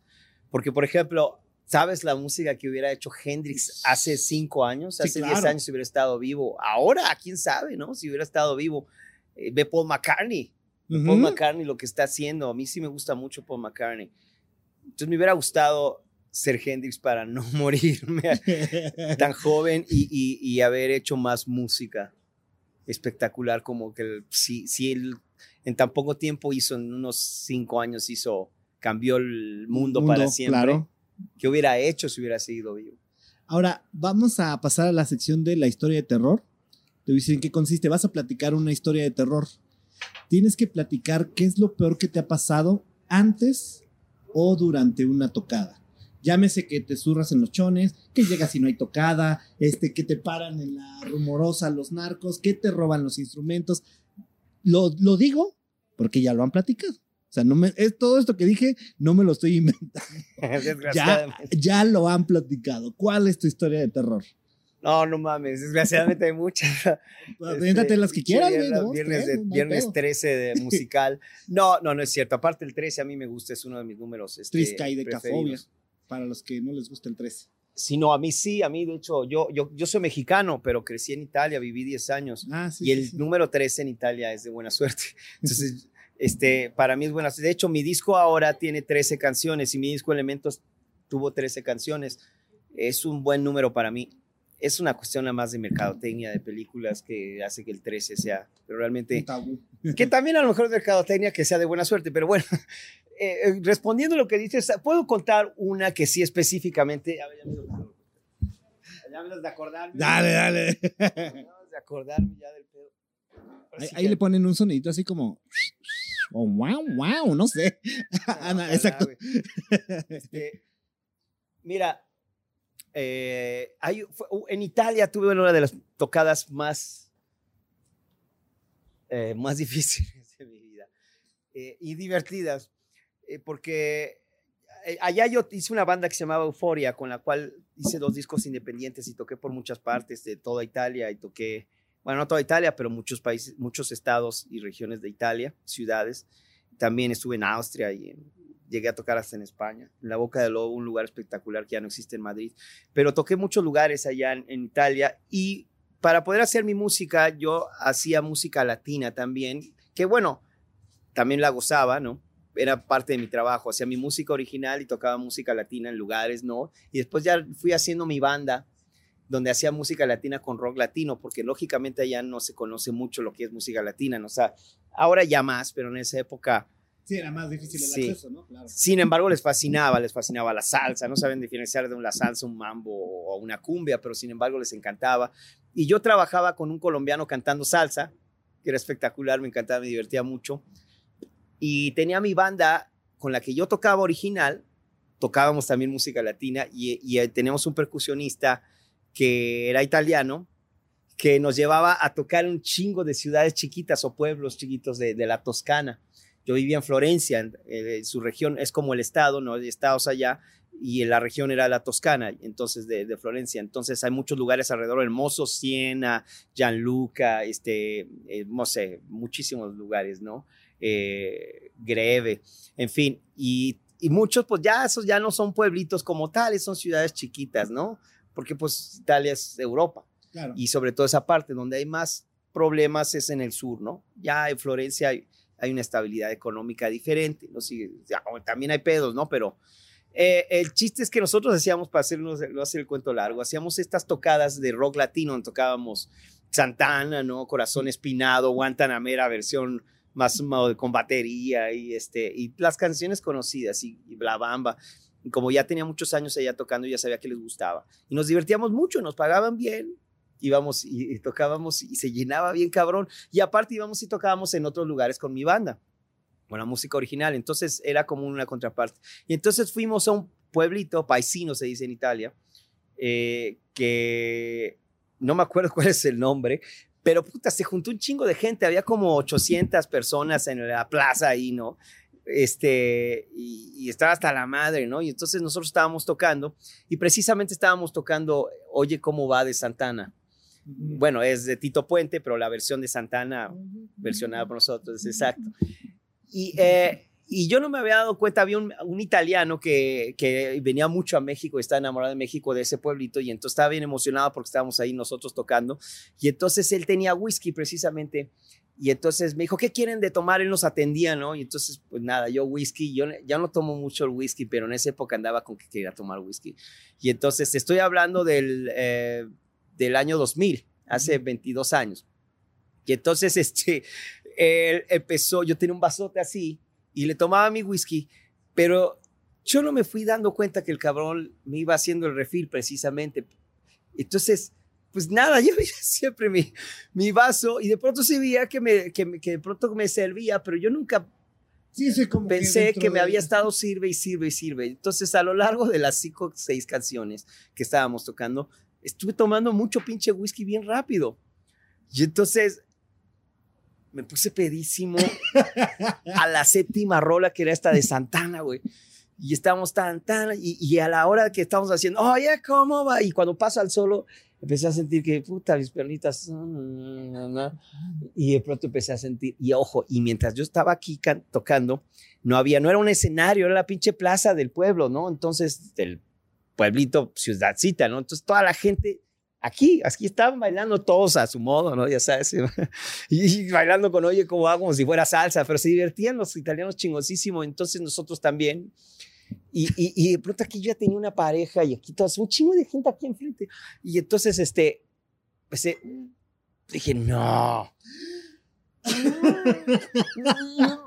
Porque, por ejemplo, ¿Sabes la música que hubiera hecho Hendrix hace cinco años? Hace diez años si hubiera estado vivo. Ahora, quién sabe, ¿no? Si hubiera estado vivo. Eh, ve Paul McCartney. Paul McCartney lo que está haciendo. A mí sí me gusta mucho Paul McCartney. Entonces me hubiera gustado ser Hendrix para no [LAUGHS] morirme [LAUGHS] tan joven y, haber hecho más música espectacular como que si, si él en tan poco tiempo hizo, en unos cinco años hizo, cambió el mundo, para siempre. Claro ¿Qué hubiera hecho si hubiera seguido vivo? Ahora, vamos a pasar a la sección de la historia de terror. Te decir en qué consiste. Vas a platicar una historia de terror. Tienes que platicar qué es lo peor que te ha pasado antes o durante una tocada. Llámese que te zurras en los chones, que llegas y no hay tocada, este, que te paran en la rumorosa los narcos, que te roban los instrumentos. Lo, lo digo porque ya lo han platicado. O sea, no me, es, todo esto que dije no me lo estoy inventando. [LAUGHS] ya, ya lo han platicado. ¿Cuál es tu historia de terror? No, no mames, desgraciadamente hay muchas. [LAUGHS] Véntate las que quieras, güey. Viernes, de, viernes 13 de [LAUGHS] musical. No, no, no es cierto. Aparte el 13 a mí me gusta, es uno de mis números. Este, Trisca y de Cafobia, para los que no les gusta el 13. Sí, no, a mí sí, a mí de hecho, yo, yo, yo soy mexicano, pero crecí en Italia, viví 10 años. Ah, sí, y el número 13 en Italia es de buena suerte. Entonces, este, para mí es buena. De hecho, mi disco ahora tiene 13 canciones y mi disco Elementos tuvo 13 canciones. Es un buen número para mí es una cuestión nada más de mercadotecnia de películas que hace que el 13 sea, pero realmente... [LAUGHS] Que también a lo mejor es mercadotecnia que sea de buena suerte, pero bueno, [LAUGHS] eh, eh, respondiendo a lo que dices, puedo contar una que sí específicamente... A ver, ya me, de acordarme. Dale, dale. de acordarme ya del pedo. Ahí, le ponen un sonidito así como... Oh, wow, wow, no sé. exacto. Este, mira, eh, hay, en Italia tuve una de las tocadas más, eh, más [LAUGHS] difíciles de mi vida eh, y divertidas, porque allá yo hice una banda que se llamaba Euforia, con la cual hice dos discos independientes y toqué por muchas partes de toda Italia y toqué, bueno, no toda Italia, pero muchos países, muchos estados y regiones de Italia, ciudades. También estuve en Austria y llegué a tocar hasta en España, en la Boca del Lobo, un lugar espectacular que ya no existe en Madrid, pero toqué muchos lugares allá en, Italia y para poder hacer mi música yo hacía música latina también, que bueno, también la gozaba, ¿no? Era parte de mi trabajo, hacía mi música original y tocaba música latina en lugares, ¿no? Y después ya fui haciendo mi banda donde hacía música latina con rock latino, porque lógicamente allá no se conoce mucho lo que es música latina, ¿no? O sea, ahora ya más, pero en esa época Sí, era más difícil el acceso, ¿no? Claro. Sin embargo, les fascinaba, les fascinaba la salsa, no saben diferenciar de una salsa, un mambo o una cumbia, pero sin embargo les encantaba. Y yo trabajaba con un colombiano cantando salsa, que era espectacular, me encantaba, me divertía mucho. Y tenía mi banda con la que yo tocaba original, tocábamos también música latina y, y teníamos un percusionista que era italiano, que nos llevaba a tocar un chingo de ciudades chiquitas o pueblos chiquitos de, la Toscana. Yo vivía en Florencia, eh, su región es como el estado, no hay estados allá, y la región era la Toscana, entonces de, Florencia. Entonces hay muchos lugares alrededor, hermosos, Siena, Gianluca, este, eh, no sé, muchísimos lugares, ¿no? Eh, Greve, en fin, y, y, muchos, pues ya esos ya no son pueblitos como tales, son ciudades chiquitas, ¿no? Porque pues Italia es Europa. Y sobre todo esa parte donde hay más problemas es en el sur, ¿no? Ya en Florencia hay hay una estabilidad económica diferente. ¿no? también hay pedos, ¿no? Pero eh, el chiste es que nosotros hacíamos, para hacernos, no hacer el cuento largo, hacíamos estas tocadas de rock latino, donde tocábamos Santana, ¿no? Corazón Espinado, Guantanamera, versión más con batería y, este, y las canciones conocidas y, y Bla Bamba. Como ya tenía muchos años allá tocando, ya sabía que les gustaba. Y nos divertíamos mucho, nos pagaban bien, íbamos y, tocábamos y se llenaba bien cabrón. Y aparte íbamos y tocábamos en otros lugares con mi banda, con la música original. Entonces era como una contraparte. Y entonces fuimos a un pueblito, paisino se dice en Italia, eh, que no me acuerdo [LAUGHS] cuál es el nombre, pero puta, se juntó un chingo de gente, había como 800 personas en la plaza ahí, ¿no? Este, y, y, estaba hasta la madre, ¿no? Y entonces nosotros estábamos tocando, y precisamente estábamos tocando Oye, ¿cómo va de Santana? bueno, es de Tito Puente, pero la versión de Santana, versionada por nosotros, exacto. Y, eh, y yo no me había dado cuenta, había un, italiano que, que, venía mucho a México, estaba enamorado de México, de ese pueblito, y entonces estaba bien emocionado porque estábamos ahí nosotros tocando, y entonces él tenía whisky precisamente, y entonces me dijo, ¿qué quieren de tomar? Él nos atendía, ¿no? Y entonces, pues nada, yo whisky, yo ya no tomo mucho el whisky, pero en esa época andaba con que quería tomar whisky. Y entonces estoy hablando del... Eh, del año 2000, hace 22 años. Y entonces, [LAUGHS] este, él empezó, yo tenía un vasote así y le tomaba mi whisky, pero yo no me fui dando cuenta que el cabrón me iba haciendo el refil precisamente. Entonces, pues nada, [LAUGHS] yo veía siempre mi, mi vaso y de pronto se veía que, me, que, que de pronto me servía, pero yo nunca Sí, sí, como Pensé que, me había estado sirve y sirve y sirve. Entonces, a lo largo de las cinco o seis canciones que estábamos tocando, estuve tomando mucho pinche whisky bien rápido. Y entonces me puse pedísimo a la [LAUGHS] séptima rola que era esta de Santana, güey. Y estábamos tan, tan, y, a la hora que estábamos haciendo, oye, ¿cómo va? Y cuando pasa al solo, empecé a sentir que, puta, mis pernitas, y de pronto empecé a sentir, y ojo, y mientras yo estaba aquí tocando, no había, no era un escenario, era la pinche plaza del pueblo, ¿no? Entonces, del pueblito, ciudadcita, ¿no? Entonces, toda la gente aquí, aquí estaban bailando todos a su modo, ¿no? Ya sabes, [LAUGHS] y, bailando con Oye, como hago, como si fuera salsa, pero se divertían los italianos chingosísimo, entonces nosotros también. Y, y, de pronto aquí ya tenía una pareja y aquí todo, un chingo de gente aquí enfrente. Y entonces, este, pues, dije, no. [LAUGHS] no.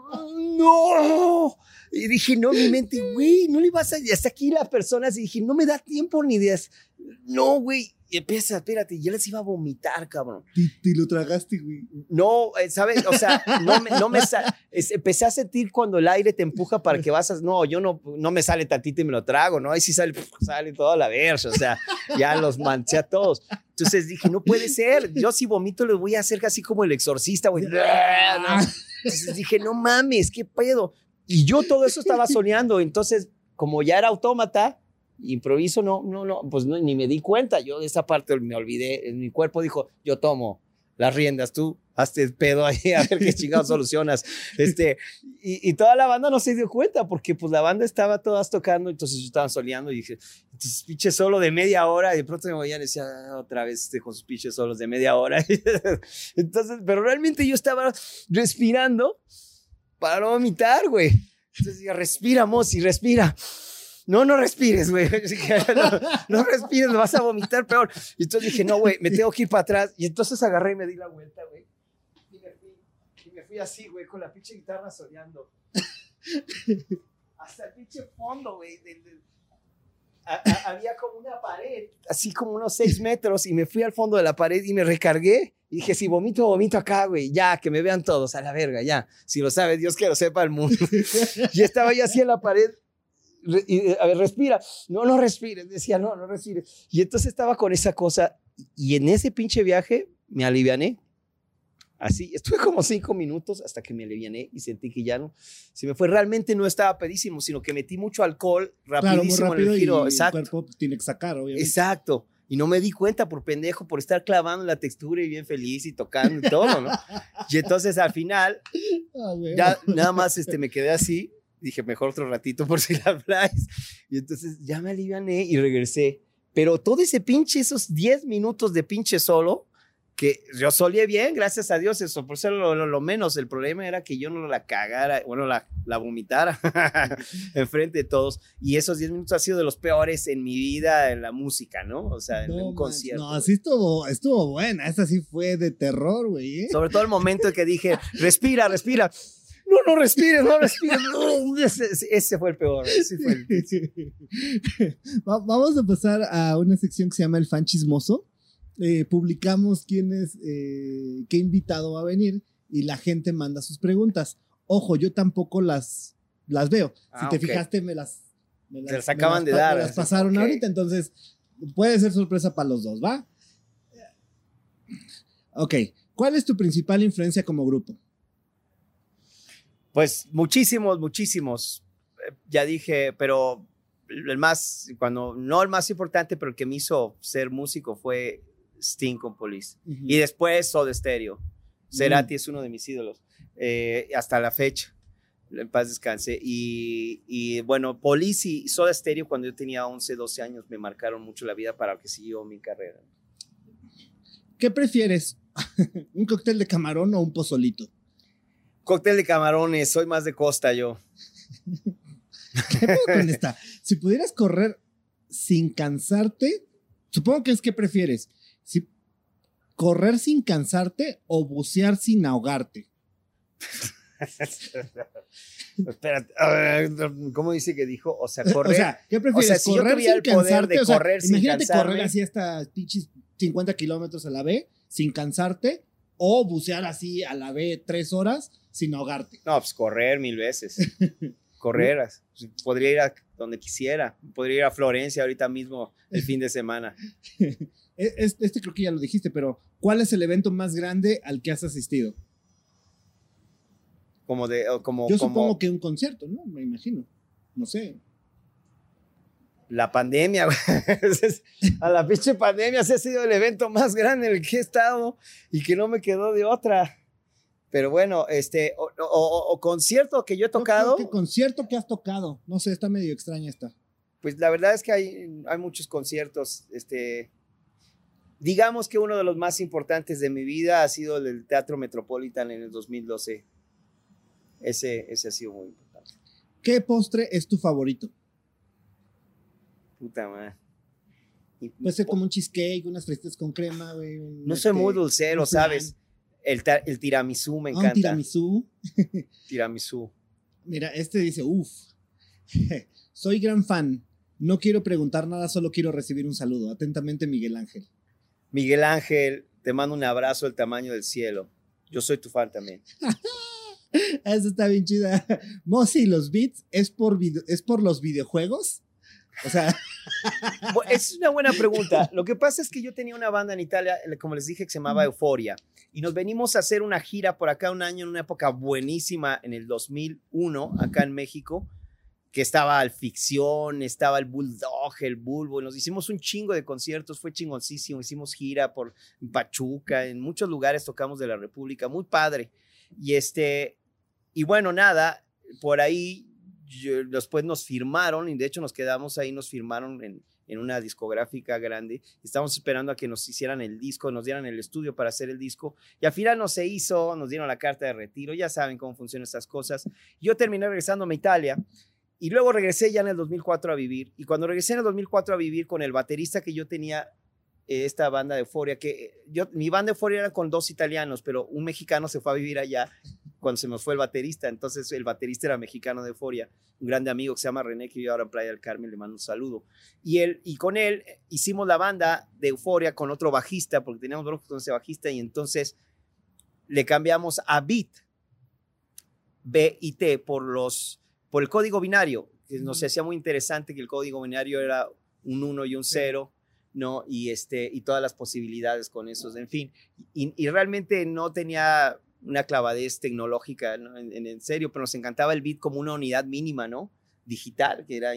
Y dije, no, mi mente, güey, no le vas a. Hasta aquí las personas, y dije, no me da tiempo ni de. No, güey. Y empieza, espérate, yo les iba a vomitar, cabrón. ¿Y, lo tragaste, güey? No, eh, ¿sabes? O sea, no me, no me empecé a sentir cuando el aire te empuja para que vas a, no, yo no, no me sale tantito y me lo trago, ¿no? Ahí sí sale, sale toda la versa, o sea, ya los manché a todos. Entonces dije, no puede ser, yo si vomito lo voy a hacer casi como el exorcista, güey. [LAUGHS] Entonces dije, no mames, ¿qué pedo? Y yo todo eso estaba soñando, entonces, como ya era autómata, improviso, no, no, no, pues ni me di cuenta. Yo de esa parte me olvidé. Mi cuerpo dijo, yo tomo las riendas, tú hazte el pedo ahí a ver qué chingados [LAUGHS] solucionas. Este, y, toda la banda no se dio cuenta porque pues la banda estaba todas tocando, entonces yo estaba soleando y dije, entonces pinche solo de media hora y de pronto me voy a decir ah, otra vez este, con sus pinches solos de media hora. [LAUGHS] entonces, pero realmente yo estaba respirando para no vomitar, güey. Entonces, ya respira, y respira no, no respires, güey. [LAUGHS] No, respires, vas a vomitar peor. Y entonces dije, no, güey, me tengo que ir para atrás. Y entonces agarré y me di la vuelta, güey. Y me fui, y me fui así, güey, con la pinche guitarra soñando. Hasta el pinche fondo, güey. había como una pared, así como unos seis metros, y me fui al fondo de la pared y me recargué. Y dije, si vomito, vomito acá, güey, ya, que me vean todos, a la verga, ya. Si lo sabe Dios, que lo sepa el mundo. [LAUGHS] y estaba yo así en la pared, y, a ver, respira. No, no respires. Decía, no, no respires. Y entonces estaba con esa cosa. Y en ese pinche viaje me aliviané. Así, estuve como cinco minutos hasta que me aliviané y sentí que ya no. Se me fue. Realmente no estaba pedísimo, sino que metí mucho alcohol rapidísimo en el giro. Exacto. El cuerpo tiene que sacar, obviamente. Exacto. Y no me di cuenta por pendejo, por estar clavando la textura y bien feliz y tocando y todo, ¿no? y entonces al final, [LAUGHS] ah, ya nada más este, me quedé así dije, mejor otro ratito por si la habláis. Y entonces ya me aliviané y regresé. Pero todo ese pinche, esos 10 minutos de pinche solo, que yo solía bien, gracias a Dios, eso por ser lo, menos. El problema era que yo no la cagara, bueno, la, la vomitara [LAUGHS] enfrente de todos. Y esos 10 minutos han sido de los peores en mi vida en la música, ¿no? O sea, en un concierto. No, así estuvo, estuvo buena. Esta sí fue de terror, güey. ¿eh? Sobre todo el momento que dije, respira, respira no, no respires, no respires. [LAUGHS] ese, fue el peor. [LAUGHS] Vamos a pasar a una sección que se llama El fan chismoso. Eh, publicamos quién es, eh, qué invitado va a venir y la gente manda sus preguntas. Ojo, yo tampoco las, las veo. si ah, te fijaste, me las, me las, acaban de dar. Me las pasaron ahorita, entonces puede ser sorpresa para los dos, ¿va? Ok, ¿cuál es tu principal influencia como grupo? Pues muchísimos, muchísimos. Eh, ya dije, pero el más, cuando, no el más importante, pero el que me hizo ser músico fue Sting con Police. Y después Soda Stereo. Cerati es uno de mis ídolos. Eh, hasta la fecha. En paz descanse. Y, y, bueno, Police y Soda Stereo cuando yo tenía 11, 12 años me marcaron mucho la vida para que siguió mi carrera. ¿Qué prefieres? [LAUGHS] ¿Un cóctel de camarón o un pozolito? Cóctel de camarones, soy más de costa yo. [LAUGHS] ¿Qué con esta? Si pudieras correr sin cansarte, supongo que es que prefieres. Si correr sin cansarte o bucear sin ahogarte. [LAUGHS] Espérate, ¿cómo dice que dijo? O sea, correr. O sea, ¿qué prefieres? correr sin cansarte. correr imagínate correr así hasta 50 kilómetros a la B sin cansarte o bucear así a la B tres horas sin ahogarte. No, pues correr mil veces. [LAUGHS] correr. Pues, podría ir a donde quisiera. Podría ir a Florencia ahorita mismo el fin de semana. [LAUGHS] E, este creo que ya lo dijiste, pero ¿cuál es el evento más grande al que has asistido? Como de, como, Yo supongo que un concierto, ¿no? Me imagino. No sé. La pandemia, [LAUGHS] a la pinche pandemia, ese ha sido el evento más grande en el que he estado y que no me quedó de otra. Pero bueno, este, o, o- o concierto que yo he tocado, ¿Qué concierto que has tocado? No sé, está medio extraña esta. pues la verdad es que hay, hay muchos conciertos. Este, digamos que uno de los más importantes de mi vida ha sido el del Teatro Metropolitan en el 2012. Ese, ese ha sido muy importante. ¿Qué postre es tu favorito? Puta madre. Puede ser como un cheesecake, unas fresitas con crema, güey. no soy este, muy dulcero, un flan. ¿sabes? El, el tiramisú me Ah, encanta. un tiramisú. [LAUGHS] tiramisú. Mira, este dice, uff, [LAUGHS] soy gran fan. No quiero preguntar nada, solo quiero recibir un saludo. Atentamente, Miguel Ángel. Miguel Ángel, te mando un abrazo del tamaño del cielo. Yo soy tu fan también. [LAUGHS] Esa está bien chida. Mosi, los beats es por, es por los videojuegos. O sea, [LAUGHS] Es una buena pregunta. Lo que pasa es que yo tenía una banda en Italia, eh, como les dije, que se llamaba Euforia. Y nos venimos a hacer una gira por acá un año, en una época buenísima, en el 2001, acá en México, que estaba el Ficción, estaba el Bulldog, el Bulbo. y Nos hicimos un chingo de conciertos, fue chingoncísimo. Hicimos gira por Pachuca, en muchos lugares tocamos de la República, muy padre. Y este, y bueno, nada, por ahí yo- después nos firmaron y de hecho nos quedamos ahí, nos firmaron en, en una discográfica grande. Estábamos esperando a que nos hicieran el disco, nos dieran el estudio para hacer el disco y al final no se hizo, nos dieron la carta de retiro, ya saben cómo funcionan estas cosas. Yo terminé regresándome a Italia y luego regresé ya en el 2004 a vivir y cuando regresé en el 2004 a vivir con el baterista que yo tenía esta banda de Euforia, que eh, yo, mi banda de Euforia era con dos italianos, pero un mexicano se fue a vivir allá cuando se nos fue el baterista. Entonces el baterista era mexicano de Euforia, un grande amigo que se llama René, que vive ahora en Playa del Carmen, le mando un saludo. Y, él, y con él eh, hicimos la banda de Euforia con otro bajista, porque teníamos dos con ese bajista, y entonces le cambiamos a Beat, B y T, por, los, por el código binario, que nos hacía muy interesante que el código binario era un 1 y un 0. ¿No? Y, este, y todas las posibilidades con esos, en fin. Y, y realmente no tenía una clavadez tecnológica, ¿no? en, en- serio, pero nos encantaba el bit como una unidad mínima, ¿no? Digital, que era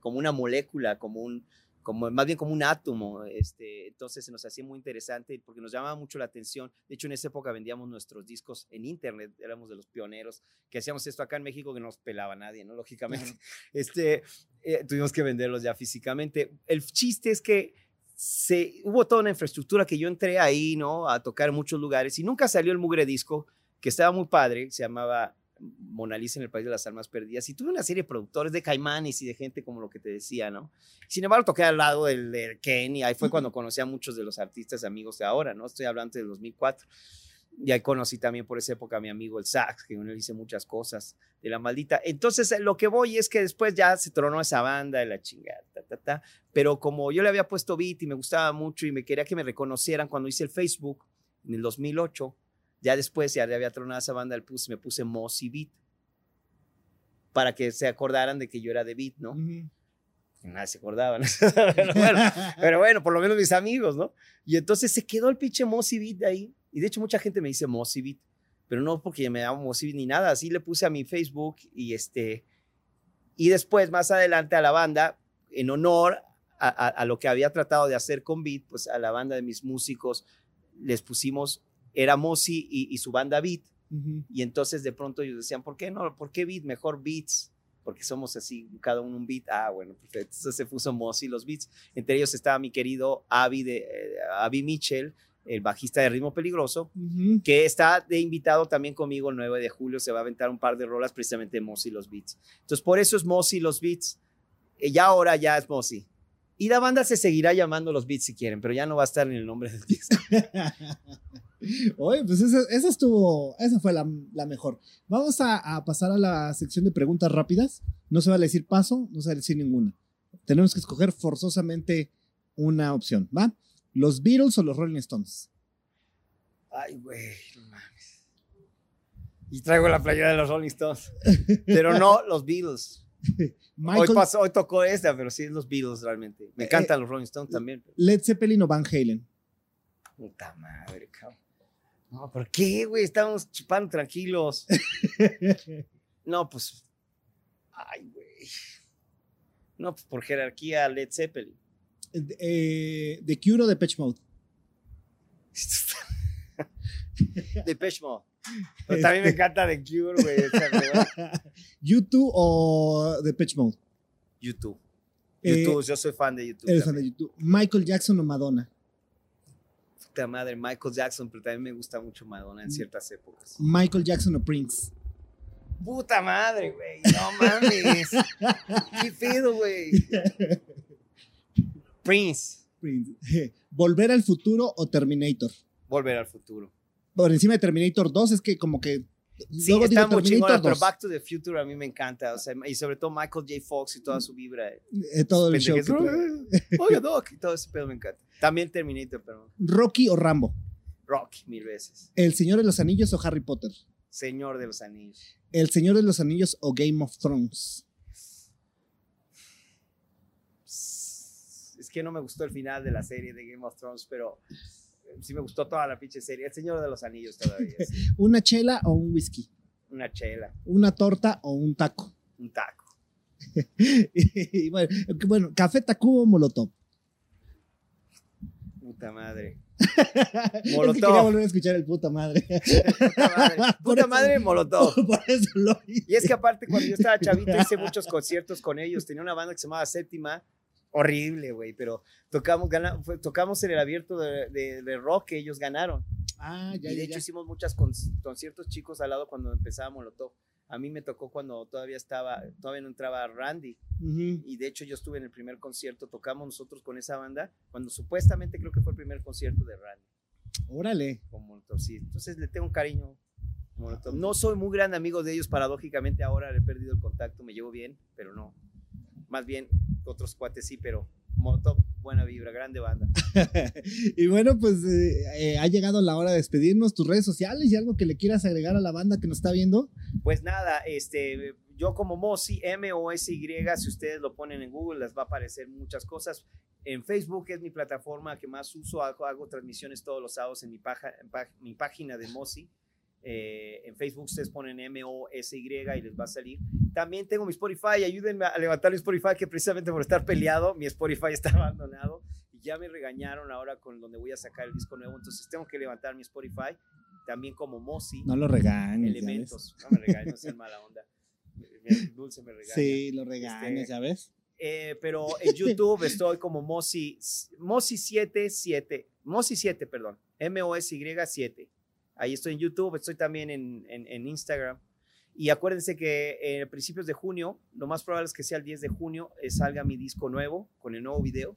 como una molécula, como un, como, más bien como un átomo. Este, entonces se nos hacía muy interesante porque nos llamaba mucho la atención. De hecho, en esa época vendíamos nuestros discos en internet, éramos de los pioneros que hacíamos esto acá en México que no nos pelaba nadie, ¿no? Lógicamente. Este, eh, tuvimos que venderlos ya físicamente. El chiste es que se, hubo toda una infraestructura que yo entré ahí, ¿no? A tocar muchos lugares y nunca salió el mugre disco, que estaba muy padre, se llamaba Mona Lisa en el País de las Almas Perdidas y tuve una serie de productores de caimanes y de gente como lo que te decía, ¿no? Sin embargo, toqué al lado del, del Ken y ahí fue cuando conocí a muchos de los artistas amigos de ahora, ¿no? Estoy hablando del 2004. Y ahí conocí también por esa época a mi amigo el Sax, que con él hice muchas cosas de la maldita. Entonces, lo que voy es que después ya se tronó esa banda de la chingada, ta, ta, ta. Pero como yo le había puesto beat y me gustaba mucho y me quería que me reconocieran cuando hice el Facebook en el 2008, ya después ya le había tronado esa banda, le puse, me puse Mossy Beat para que se acordaran de que yo era de beat, ¿no? ujú. Nadie se acordaba, ¿no? [LAUGHS] pero, bueno, pero bueno, por lo menos mis amigos, ¿no? Y entonces se quedó el pinche Mossy Beat de ahí. Y de hecho mucha gente me dice Mossy Beat, pero no porque me llamo Mossy Beat ni nada. Así le puse a mi Facebook y este... Y después, más adelante, a la banda, en honor a, a- a lo que había tratado de hacer con Beat, pues a la banda de mis músicos les pusimos, era Mossy y, y su banda Beat. Y entonces de pronto ellos decían, ¿por qué no? ¿Por qué beat? Mejor beats. Porque somos así, cada uno un beat. Ah, bueno, perfecto. Entonces se puso Mossy los beats. Entre ellos estaba mi querido Avi, de, eh, Avi Mitchell, el bajista de Ritmo Peligroso, que está de invitado también conmigo el 9 de julio. Se va a aventar un par de rolas precisamente Mossy los beats. Entonces por eso es Mossy los beats. Eh, ya ahora ya es Mossy. Y la banda se seguirá llamando los beats si quieren, pero ya no va a estar en el nombre del disco. [LAUGHS] Oye, pues esa, esa estuvo, esa fue la, la mejor. Vamos a, a pasar a la sección de preguntas rápidas. No se va a decir paso, no se va a decir ninguna. Tenemos que escoger forzosamente una opción, ¿va? ¿Los Beatles o los Rolling Stones? Ay, güey, no mames. Y traigo la playera de los Rolling Stones. [LAUGHS] Pero no los Beatles. Hoy, pasó, hoy tocó esta, pero sí los Beatles realmente. Me Eh, encantan los Rolling Stones también. Led Zeppelin o Van Halen. Puta madre, cabrón. No, ¿por qué, güey? Estábamos chupando tranquilos. [LAUGHS] No, pues. Ay, güey. No, pues por jerarquía Led Zeppelin. Eh, ¿De Cure o de Pitch Mode? [LAUGHS] Depeche Mode. Pero también me encanta The Cure, güey. [LAUGHS] ¿YouTube o de Pitch Mode? YouTube. Eh, YouTube, yo soy fan de YouTube. Eres fan de. YouTube. ¿Michael Jackson o Madonna? Puta madre, Michael Jackson, pero también me gusta mucho Madonna en ciertas épocas. ¿Michael Jackson o Prince? Puta madre, güey. No mames. [LAUGHS] ¿Qué pedo, güey? Prince. Prince. [LAUGHS] ¿Volver al futuro o Terminator? Volver al futuro. Por encima de Terminator 2 es que como que... Sí, luego está muy chingona, Terminator pero 2. Back to the Future a mí me encanta. O sea, y sobre todo Michael J. Fox y toda su vibra. Eh, todo el show. Pendejez. que- [LAUGHS] Oye, Doc. Y todo ese pedo me encanta. También Terminator, pero ¿Rocky o Rambo? Rocky mil veces. ¿El Señor de los Anillos o Harry Potter? Señor de los Anillos. ¿El Señor de los Anillos o Game of Thrones? Que no me gustó el final de la serie de Game of Thrones, pero eh, sí me gustó toda la pinche serie. El Señor de los Anillos todavía. sí. [LAUGHS] ¿Una chela o un whisky? Una chela, ¿Una torta o un taco? un taco. [LAUGHS] y bueno, bueno, ¿café Tacuba o Molotov? Puta madre. [LAUGHS] Es que Molotov. quería volver a escuchar el puta madre. Puta madre, Por Puta eso- madre, Molotov. Por eso lo hice. Y es que aparte, cuando yo estaba chavito, hice muchos conciertos con ellos. Tenía una banda que se llamaba Séptima. Horrible, güey, pero tocamos, gana- fue- tocamos en el abierto de, de- de rock que ellos ganaron. Ah, ya, y de ya, hecho ya. hicimos muchos conciertos chicos al lado cuando empezaba Molotov. A mí me tocó cuando todavía estaba, todavía no entraba Randy. Y de hecho yo estuve en el primer concierto, tocamos nosotros con esa banda, cuando supuestamente creo que fue el primer concierto de Randy Órale. con Molotov. Sí, entonces le tengo un cariño. a Molotov. No soy muy gran amigo de ellos, paradójicamente ahora he perdido el contacto, me llevo bien, pero no. Más bien otros cuates sí, pero Molotov, buena vibra, grande banda. [LAUGHS] y bueno, pues eh, eh, ha llegado la hora de despedirnos. Tus redes sociales y algo que le quieras agregar a la banda que nos está viendo. Pues nada, este, yo como Mosi, M-O-S-Y, si ustedes lo ponen en Google, les va a aparecer muchas cosas. En Facebook es mi plataforma que más uso, hago, hago transmisiones todos los sábados en mi, paja- en mi página de Mosi. Eh, en Facebook ustedes ponen M-O-S-Y y les va a salir. También tengo mi Spotify, ayúdenme a levantar mi Spotify, que precisamente por estar peleado, mi Spotify [LAUGHS] está abandonado y ya me regañaron ahora con donde voy a sacar el disco nuevo, entonces tengo que levantar mi Spotify, también como Mosi No lo regañes. elementos. No me regañes, no sean mala onda. Dulce me regaña. Sí, lo regañes, Este, ¿ya ves? Eh, pero en YouTube estoy como Mosi, Mosi77, Mosi7, perdón, M-O-S-Y 7. Ahí estoy en YouTube, estoy también en, en- en Instagram. Y acuérdense que eh, a principios de junio, lo más probable es que sea el 10 de junio, eh, salga mi disco nuevo con el nuevo video.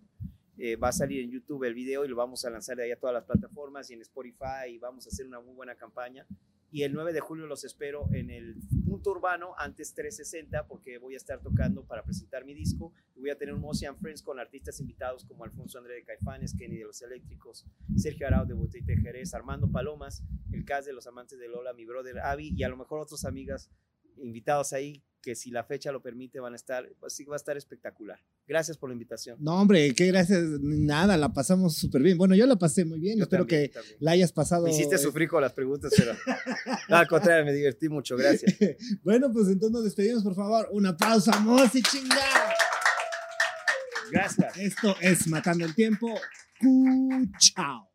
Eh, va a salir en YouTube el video y lo vamos a lanzar de ahí a todas las plataformas y en Spotify y vamos a hacer una muy buena campaña. Y el 9 de julio los espero en el Punto Urbano, antes 360, porque voy a estar tocando para presentar mi disco. Voy a tener un and Friends con artistas invitados como Alfonso André de Caifanes, Kenny de los Eléctricos, Sergio Arau de Botella de Jerez, Armando Palomas, el cast de Los Amantes de Lola, mi brother Avi y a lo mejor otras amigas invitados ahí que si la fecha lo permite van a estar, pues sí va a estar espectacular. Gracias por la invitación. No, hombre, qué gracias. Nada, la pasamos súper bien. Bueno, yo la pasé muy bien. Yo Espero también, que también. la hayas pasado. Me hiciste eh, sufrir con las preguntas, pero no, al contrario, me divertí mucho, gracias. [LAUGHS] Bueno, pues entonces nos despedimos, por favor. Un aplauso a Mosi, chingada. Gracias. Esto es Matando el Tiempo. Chao.